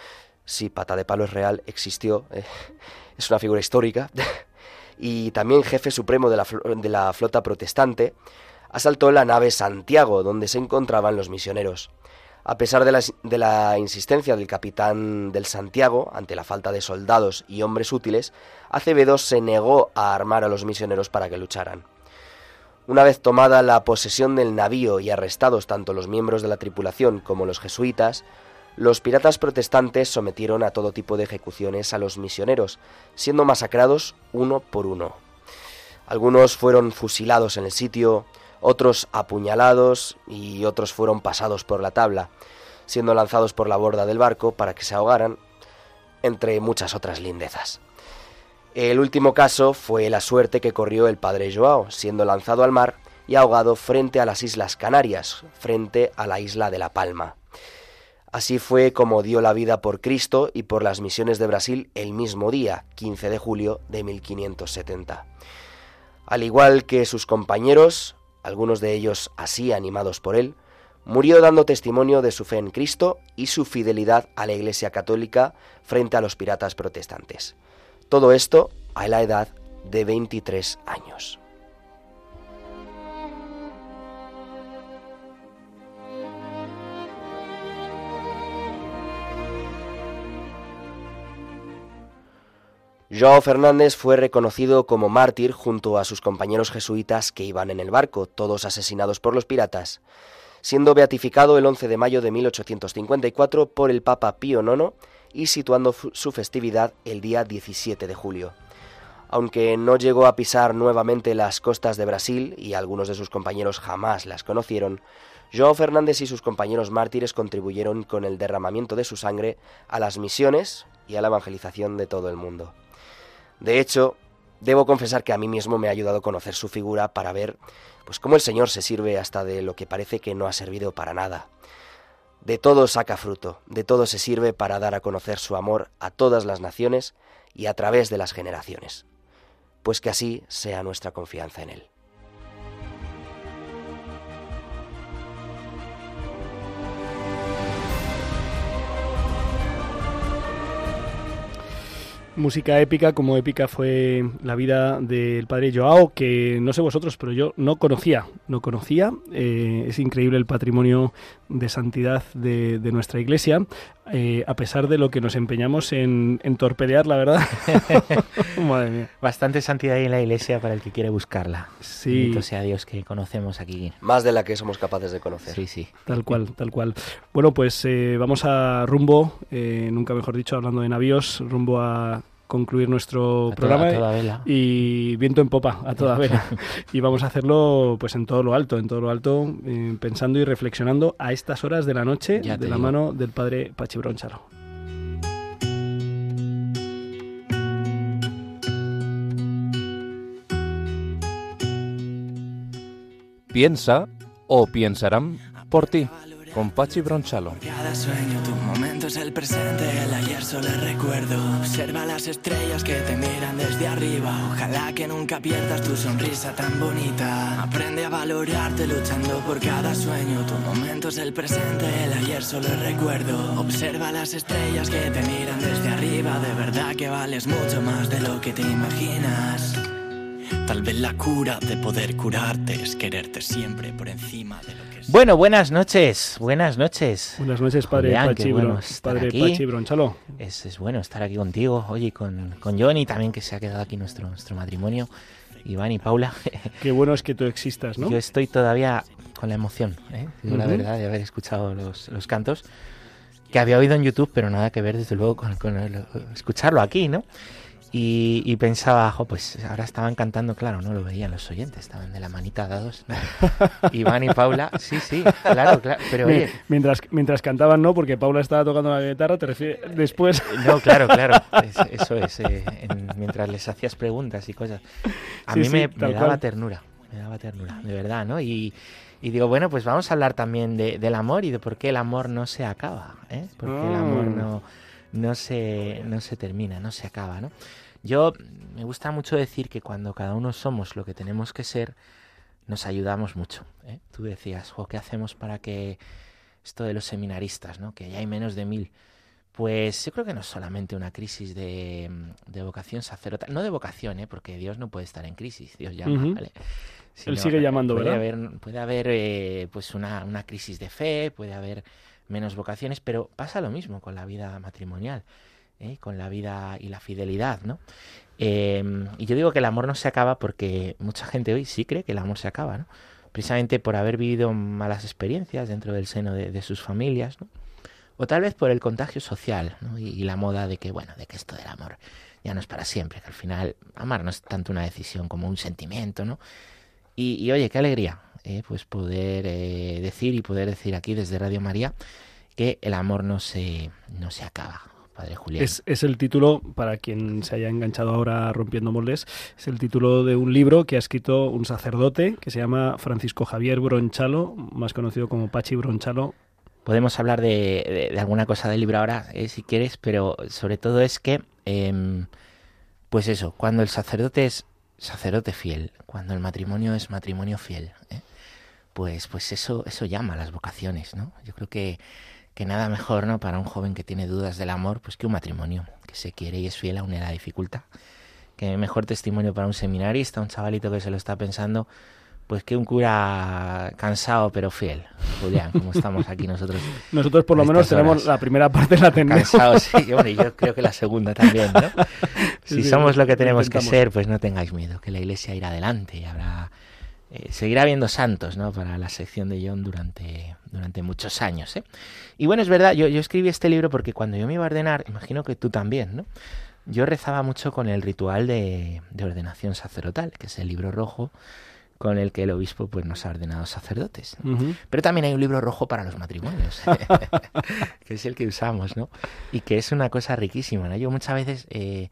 sí, Pata de Palo es real, existió, eh, *laughs* es una figura histórica, *laughs* y también jefe supremo de la, de la flota protestante, asaltó la nave Santiago, donde se encontraban los misioneros. A pesar de la, de la insistencia del capitán del Santiago, ante la falta de soldados y hombres útiles, Acevedo se negó a armar a los misioneros para que lucharan. Una vez tomada la posesión del navío y arrestados tanto los miembros de la tripulación como los jesuitas, los piratas protestantes sometieron a todo tipo de ejecuciones a los misioneros, siendo masacrados uno por uno. Algunos fueron fusilados en el sitio, otros apuñalados y otros fueron pasados por la tabla, siendo lanzados por la borda del barco para que se ahogaran, entre muchas otras lindezas. El último caso fue la suerte que corrió el padre Joao, siendo lanzado al mar y ahogado frente a las Islas Canarias, frente a la isla de La Palma. Así fue como dio la vida por Cristo y por las misiones de Brasil el mismo día, 15 de julio de 1570. Al igual que sus compañeros, algunos de ellos así animados por él, murió dando testimonio de su fe en Cristo y su fidelidad a la Iglesia Católica frente a los piratas protestantes. Todo esto a la edad de 23 años. Joao Fernández fue reconocido como mártir junto a sus compañeros jesuitas que iban en el barco, todos asesinados por los piratas, siendo beatificado el 11 de mayo de 1854 por el Papa Pío IX y situando su festividad el día 17 de julio. Aunque no llegó a pisar nuevamente las costas de Brasil y algunos de sus compañeros jamás las conocieron, Joao Fernández y sus compañeros mártires contribuyeron con el derramamiento de su sangre a las misiones y a la evangelización de todo el mundo. De hecho, debo confesar que a mí mismo me ha ayudado a conocer su figura para ver pues cómo el Señor se sirve hasta de lo que parece que no ha servido para nada. De todo saca fruto, de todo se sirve para dar a conocer su amor a todas las naciones y a través de las generaciones. Pues que así sea nuestra confianza en Él. Música épica, como épica fue la vida del padre Joao, que no sé vosotros, pero yo no conocía, no conocía. Eh, es increíble el patrimonio de santidad de, de nuestra iglesia. Eh, a pesar de lo que nos empeñamos en, en torpedear, la verdad. *laughs* *laughs* Madre mía. Bastante santidad hay en la iglesia para el que quiere buscarla. Sí. Bendito sea Dios que conocemos aquí. Más de la que somos capaces de conocer. Sí, sí. Tal cual, tal cual. Bueno, pues eh, vamos a rumbo, eh, nunca mejor dicho, hablando de navíos, rumbo a concluir nuestro A toda- programa a toda vela. y viento en popa a toda vela *laughs* y vamos a hacerlo pues en todo lo alto en todo lo alto eh, pensando y reflexionando a estas horas de la noche Ya de la digo. mano del padre Pachi Bronchalo Piensa o piensarán por ti con Pachi Bronchalo. Cada sueño, tu momento es el presente, el ayer solo es recuerdo. Observa las estrellas que te miran desde arriba. Ojalá que nunca pierdas tu sonrisa tan bonita. Aprende a valorarte luchando por cada sueño. Tu momento es el presente, el ayer solo es recuerdo. Observa las estrellas que te miran desde arriba. De verdad que vales mucho más de lo que te imaginas. Tal vez la cura de poder curarte es quererte siempre por encima de lo que Bueno, buenas noches, buenas noches. buenas noches padre Julián, Pachi, bueno padre aquí. Pachi Bronchalo Es, es bueno estar aquí contigo, oye, con, con Johnny también, que se ha quedado aquí nuestro, nuestro matrimonio. Iván y Paula. *laughs* qué bueno es que tú existas ¿no? Yo estoy todavía con la emoción, ¿eh? Digo la verdad, de haber escuchado los, los cantos que había oído en YouTube, pero nada que ver, desde luego, con, con el- escucharlo aquí, ¿no? Y, y pensaba, jo, pues ahora estaban cantando, claro, no lo veían los oyentes, estaban de la manita dados. ¿no? *laughs* Iván y Paula, sí, sí, claro, claro, pero oye, mientras mientras cantaban no porque Paula estaba tocando la guitarra te refieres después No, claro, claro. es- *laughs* eso es. eh, en- mientras les hacías preguntas y cosas. A Sí, mí sí, me, daba ternura. Me daba ternura, de verdad, ¿no? Y, y digo, bueno, pues vamos a hablar también de- del amor y de por qué el amor no se acaba, ¿eh? Por qué el amor Mm. no, no, se, no se termina, no se acaba, ¿no? Yo me gusta mucho decir que cuando cada uno somos lo que tenemos que ser, nos ayudamos mucho. ¿eh? Tú decías, jo, ¿qué hacemos para que esto de los seminaristas, ¿no? que ya hay menos de mil? Pues yo creo que no es solamente una crisis de, de vocación sacerdotal, no de vocación, ¿eh? porque Dios no puede estar en crisis, Dios llama. ¿vale? Él sigue llamando, puede ¿verdad? Haber, puede haber eh, pues una, una crisis de fe, puede haber menos vocaciones, pero pasa lo mismo con la vida matrimonial, ¿eh? con la vida y la fidelidad, ¿no? Eh, y yo digo que el amor no se acaba porque mucha gente hoy sí cree que el amor se acaba, ¿no? Precisamente por haber vivido malas experiencias dentro del seno de, sus familias, ¿no? O tal vez por el contagio social, ¿no? Y, y la moda de que, bueno, de que esto del amor ya no es para siempre, que al final amar no es tanto una decisión como un sentimiento, ¿no? Y, y, oye, qué alegría, ¿eh? pues poder eh, decir y poder decir aquí desde Radio María que el amor no se, no se acaba, Padre Julián. Es, es el título, para quien se haya enganchado ahora rompiendo moldes, es el título de un libro que ha escrito un sacerdote que se llama Francisco Javier Bronchalo, más conocido como Pachi Bronchalo. Podemos hablar de, de- de alguna cosa del libro ahora, eh, si quieres, pero sobre todo es que, em, pues eso, cuando el sacerdote es sacerdote fiel, cuando el matrimonio es matrimonio fiel, ¿eh? Pues, pues eso, eso llama a las vocaciones, ¿no? Yo creo que, que nada mejor, ¿no? Para un joven que tiene dudas del amor, pues que un matrimonio, que se quiere y es fiel aún en la dificultad. Que mejor testimonio para un seminarista, un chavalito que se lo está pensando, pues que un cura cansado pero fiel. Julián, como estamos aquí nosotros. *laughs* Nosotros por lo a menos tenemos la primera parte la tenemos. Cansados, sí, bueno, y yo creo que la segunda también, ¿no? *laughs* Si sí, somos lo que lo tenemos que ser, pues no tengáis miedo, que la iglesia irá adelante y habrá... eh, seguirá habiendo santos, ¿no? Para la sección de John durante, durante muchos años, ¿eh? Y bueno, es verdad, yo, yo escribí este libro porque cuando yo me iba a ordenar, imagino que tú también, ¿no? Yo rezaba mucho con el ritual de, de ordenación sacerdotal, que es el libro rojo con el que el obispo pues nos ha ordenado sacerdotes. Pero también hay un libro rojo para los matrimonios, *laughs* que es el que usamos, ¿no? Y que es una cosa riquísima, ¿no? Yo muchas veces eh,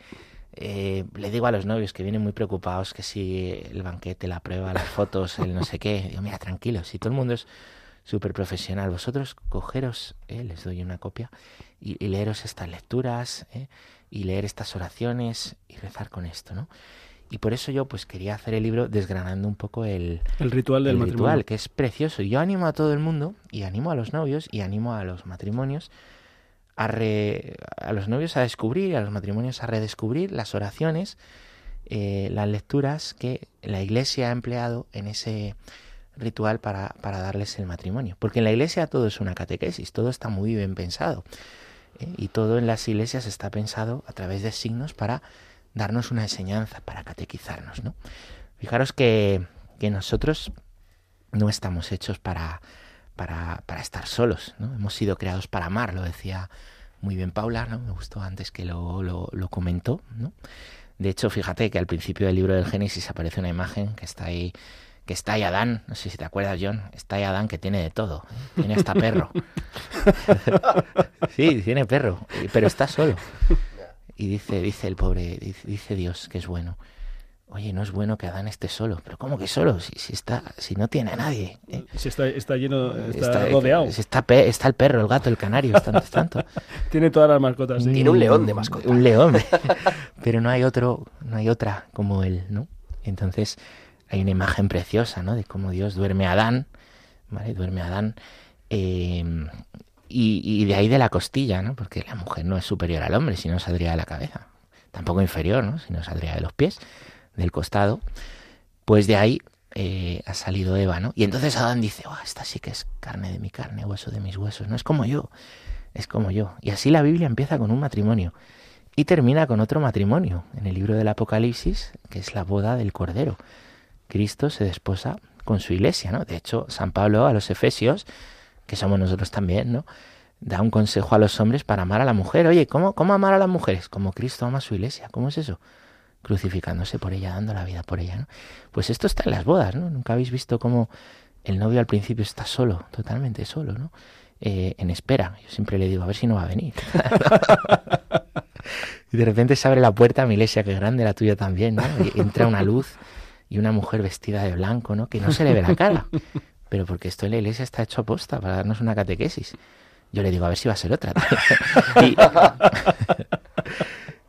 eh, le digo a los novios que vienen muy preocupados que si el banquete, la prueba, las fotos, el no sé qué, digo, mira, tranquilos, si todo el mundo es súper profesional, vosotros cogeros, eh, les doy una copia, y, y leeros estas lecturas, eh, y leer estas oraciones, y rezar con esto, ¿no? Y por eso yo pues quería hacer el libro desgranando un poco el, El ritual del el matrimonio. ritual, que es precioso. Y yo animo a todo el mundo, y animo a los novios, y animo a los matrimonios, a, los novios a descubrir, a los matrimonios a redescubrir las oraciones, eh, las lecturas que la iglesia ha empleado en ese ritual para, para darles el matrimonio. Porque en la iglesia todo es una catequesis, todo está muy bien pensado. ¿eh? Y todo en las iglesias está pensado a través de signos para darnos una enseñanza, para catequizarnos, ¿no? Fijaros que, que nosotros no estamos hechos para, para, para estar solos, ¿no? Hemos sido creados para amar, lo decía muy bien Paula, ¿no? Me gustó antes que lo, lo, comentó, ¿no? De hecho, fíjate que al principio del libro del Génesis aparece una imagen que está ahí, que está ahí Adán, no sé si te acuerdas, John, está ahí Adán que tiene de todo, tiene hasta perro. *laughs* sí, tiene perro, pero está solo. Y dice, dice el pobre, dice Dios que es bueno. Oye, no es bueno que Adán esté solo. Pero ¿cómo que solo? Si, si está, si no tiene a nadie. ¿eh? Si está, está lleno, está, rodeado. si está, pe- está el perro, el gato, el canario, está, es tanto. *laughs* Tiene todas las mascotas. sí. Tiene un león de mascota. Un león. *laughs* Pero no hay otro, no hay otra como él, ¿no? Entonces hay una imagen preciosa, ¿no? De cómo Dios duerme a Adán, ¿vale? Duerme a Adán. eh, y, y de ahí de la costilla, ¿no? Porque la mujer no es superior al hombre, si no saldría de la cabeza. Tampoco inferior, ¿no? Si no saldría de los pies, del costado. Pues de ahí eh, ha salido Eva, ¿no? Y entonces Adán dice, "Oh, esta sí que es carne de mi carne, hueso de mis huesos, no es como yo, es como yo. Y así la Biblia empieza con un matrimonio y termina con otro matrimonio en el libro del Apocalipsis, que es la boda del Cordero. Cristo se desposa con su iglesia, ¿no? De hecho, San Pablo a los Efesios, que somos nosotros también, ¿no? Da un consejo a los hombres para amar a la mujer. Oye, ¿cómo, cómo amar a las mujeres? Como Cristo ama a su iglesia. ¿Cómo es eso? Crucificándose por ella, dando la vida por ella, ¿no? Pues esto está en las bodas, ¿no? Nunca habéis visto cómo el novio al principio está solo, totalmente solo, ¿no? Eh, en espera. Yo siempre le digo, a ver si no va a venir. *laughs* y de repente se abre la puerta a mi iglesia, que grande, la tuya también, ¿no? Y entra una luz y una mujer vestida de blanco, ¿no? Que no se le ve la cara. Pero porque esto en la iglesia está hecho aposta para darnos una catequesis. Yo le digo, a ver si va a ser otra. *laughs* y,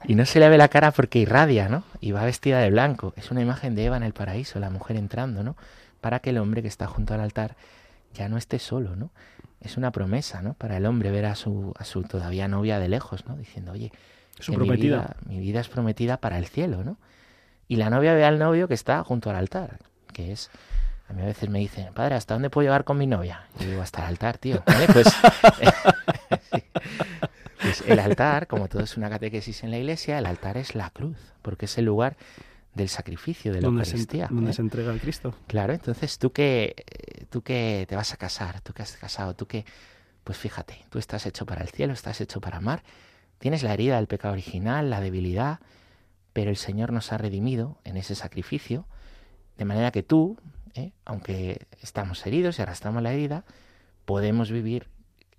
y no se le ve la cara porque irradia, ¿no? Y va vestida de blanco. Es una imagen de Eva en el paraíso, la mujer entrando, ¿no? Para que el hombre que está junto al altar ya no esté solo, ¿no? Es una promesa, ¿no? Para el hombre ver a su, a su todavía novia de lejos, ¿no? Diciendo, oye, mi vida, mi vida es prometida para el cielo, ¿no? Y la novia ve al novio que está junto al altar, que es... A mí a veces me dicen, padre, ¿hasta dónde puedo llegar con mi novia? Y digo, hasta el altar, tío. ¿Vale? Pues, *laughs* sí. Pues el altar, como todo es una catequesis en la iglesia, el altar es la cruz, porque es el lugar del sacrificio, de la donde se, Eucaristía. donde ¿eh? se entrega el Cristo. Claro, entonces tú que, tú que te vas a casar, tú que has casado, tú que, pues fíjate, tú estás hecho para el cielo, estás hecho para amar, tienes la herida del pecado original, la debilidad, pero el Señor nos ha redimido en ese sacrificio, de manera que tú, ¿eh? aunque estamos heridos y arrastramos la herida, podemos vivir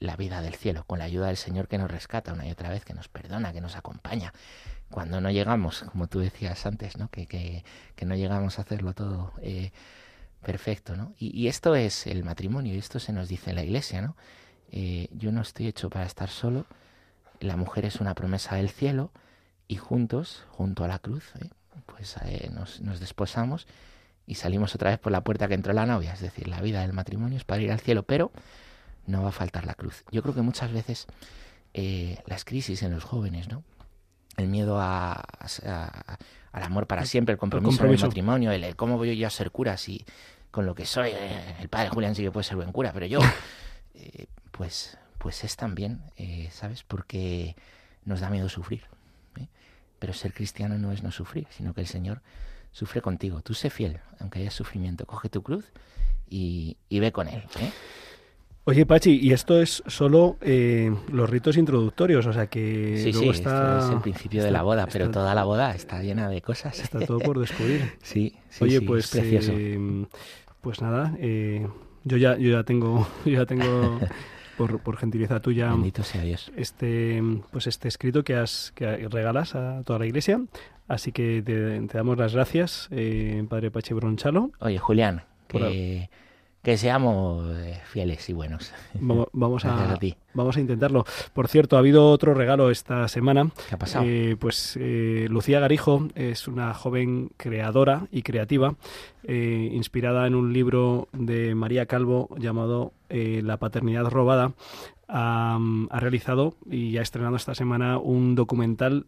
la vida del cielo con la ayuda del Señor que nos rescata una y otra vez, que nos perdona, que nos acompaña. Cuando no llegamos, como tú decías antes, ¿no? que, que, no llegamos a hacerlo todo eh, perfecto. ¿no? Y, y, esto es el matrimonio, y esto se nos dice en la iglesia. ¿no? Eh, yo no estoy hecho para estar solo, la mujer es una promesa del cielo, y juntos, junto a la cruz, ¿eh? pues eh, nos, nos desposamos y salimos otra vez por la puerta que entró la novia. Es decir, la vida del matrimonio es para ir al cielo, pero no va a faltar la cruz. Yo creo que muchas veces eh, las crisis en los jóvenes, ¿no? El miedo a, a- al amor para siempre, el compromiso, compromiso. en el matrimonio, el, el cómo voy yo a ser cura si con lo que soy, eh, el padre Julián sí que puede ser buen cura, pero yo, *laughs* eh, pues, pues es también, eh, ¿sabes? Porque nos da miedo sufrir. ¿eh? Pero ser cristiano no es no sufrir, sino que el Señor sufre contigo. Tú sé fiel, aunque haya sufrimiento. Coge tu cruz y, y ve con Él. ¿eh? Oye, Pachi, y esto es solo eh, los ritos introductorios, o sea que Sí, luego sí, está... esto es el principio de la boda, pero toda la boda está llena de cosas. Está todo por descubrir. *laughs* Sí, sí, Oye, sí, pues es precioso. eh, pues nada, eh, yo ya yo ya tengo *laughs* yo ya tengo por, por gentileza tuya Bendito sea Dios. este pues este escrito que has que regalas a toda la iglesia, así que te, te damos las gracias, eh, Padre Pachi Bronchalo. Oye, Julián, que, que seamos eh, fieles y buenos. *laughs* Vamos, vamos a, a ti. vamos a intentarlo. Por cierto, ha habido otro regalo esta semana. ¿Qué ha pasado? Eh, pues eh, Lucía Garijo es una joven creadora y creativa, eh, inspirada en un libro de María Calvo llamado La paternidad robada. Ha, ha realizado y ha estrenado esta semana un documental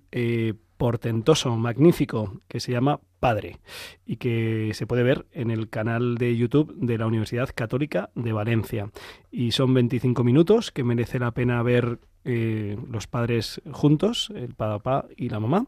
portentoso, magnífico, que se llama Padre y que se puede ver en el canal de YouTube de la Universidad Católica de Valencia. Y son 25 minutos que merece la pena ver eh, los padres juntos, el papá y la mamá,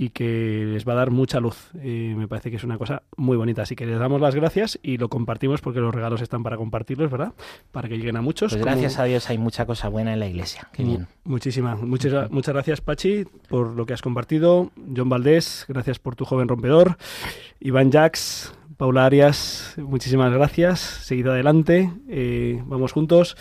y que les va a dar mucha luz. Eh, me parece que es una cosa muy bonita. Así que les damos las gracias y lo compartimos porque los regalos están para compartirlos, ¿verdad? Para que lleguen a muchos. Pues como- gracias a Dios hay mucha cosa buena en la iglesia. Qué bien. Muchísimas, muchas, muchas gracias Pachi por lo que has compartido. John Valdés, gracias por tu joven rompedor. Iván Jax, Paula Arias, muchísimas gracias. Seguid adelante, eh, vamos juntos.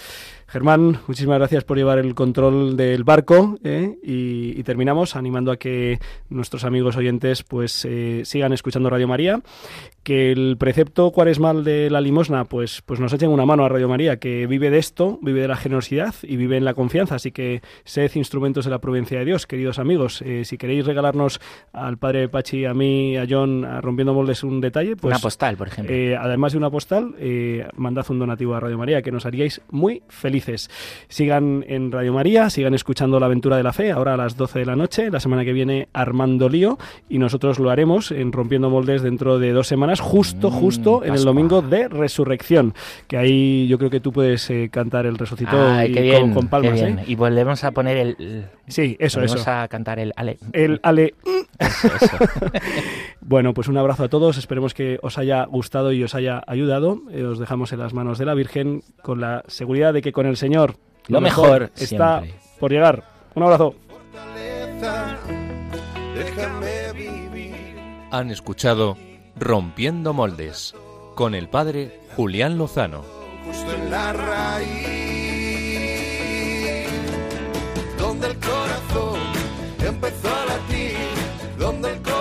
Germán, muchísimas gracias por llevar el control del barco eh, y, terminamos animando a que nuestros amigos oyentes pues eh, sigan escuchando Radio María, que el precepto cuaresmal de la limosna pues, pues nos echen una mano a Radio María, que vive de esto, vive de la generosidad y vive en la confianza, así que sed instrumentos de la providencia de Dios, queridos amigos. Eh, si queréis regalarnos al padre Pachi, a mí, a John, a Rompiendo Moldes un detalle, pues postal, por ejemplo. eh, además de una postal, eh, mandad un donativo a Radio María, que nos haríais muy felices. Sigan en Radio María, sigan escuchando La Aventura de la Fe, ahora a las 12 de la noche, la semana que viene Armando Lío, y nosotros lo haremos en Rompiendo Moldes dentro de dos semanas, justo, justo en el domingo de Resurrección, que ahí yo creo que tú puedes eh, cantar el resucitó Ay, y qué con- palmas. Y volvemos a poner el... el- Sí, eso, volvemos eso. a cantar el... Ale. El ale. Eso, eso. *laughs* Bueno, pues un abrazo a todos. Esperemos que os haya gustado y os haya ayudado. Eh, os dejamos en las manos de la Virgen con la seguridad de que con el Señor Lo mejor está siempre. por llegar. Un abrazo. Han escuchado Rompiendo Moldes con el padre Julián Lozano. justo en la raíz, donde el corazón empezó a latir, donde el corazón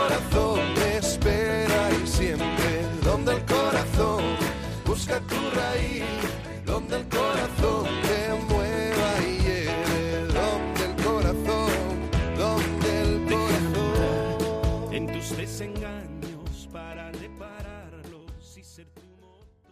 me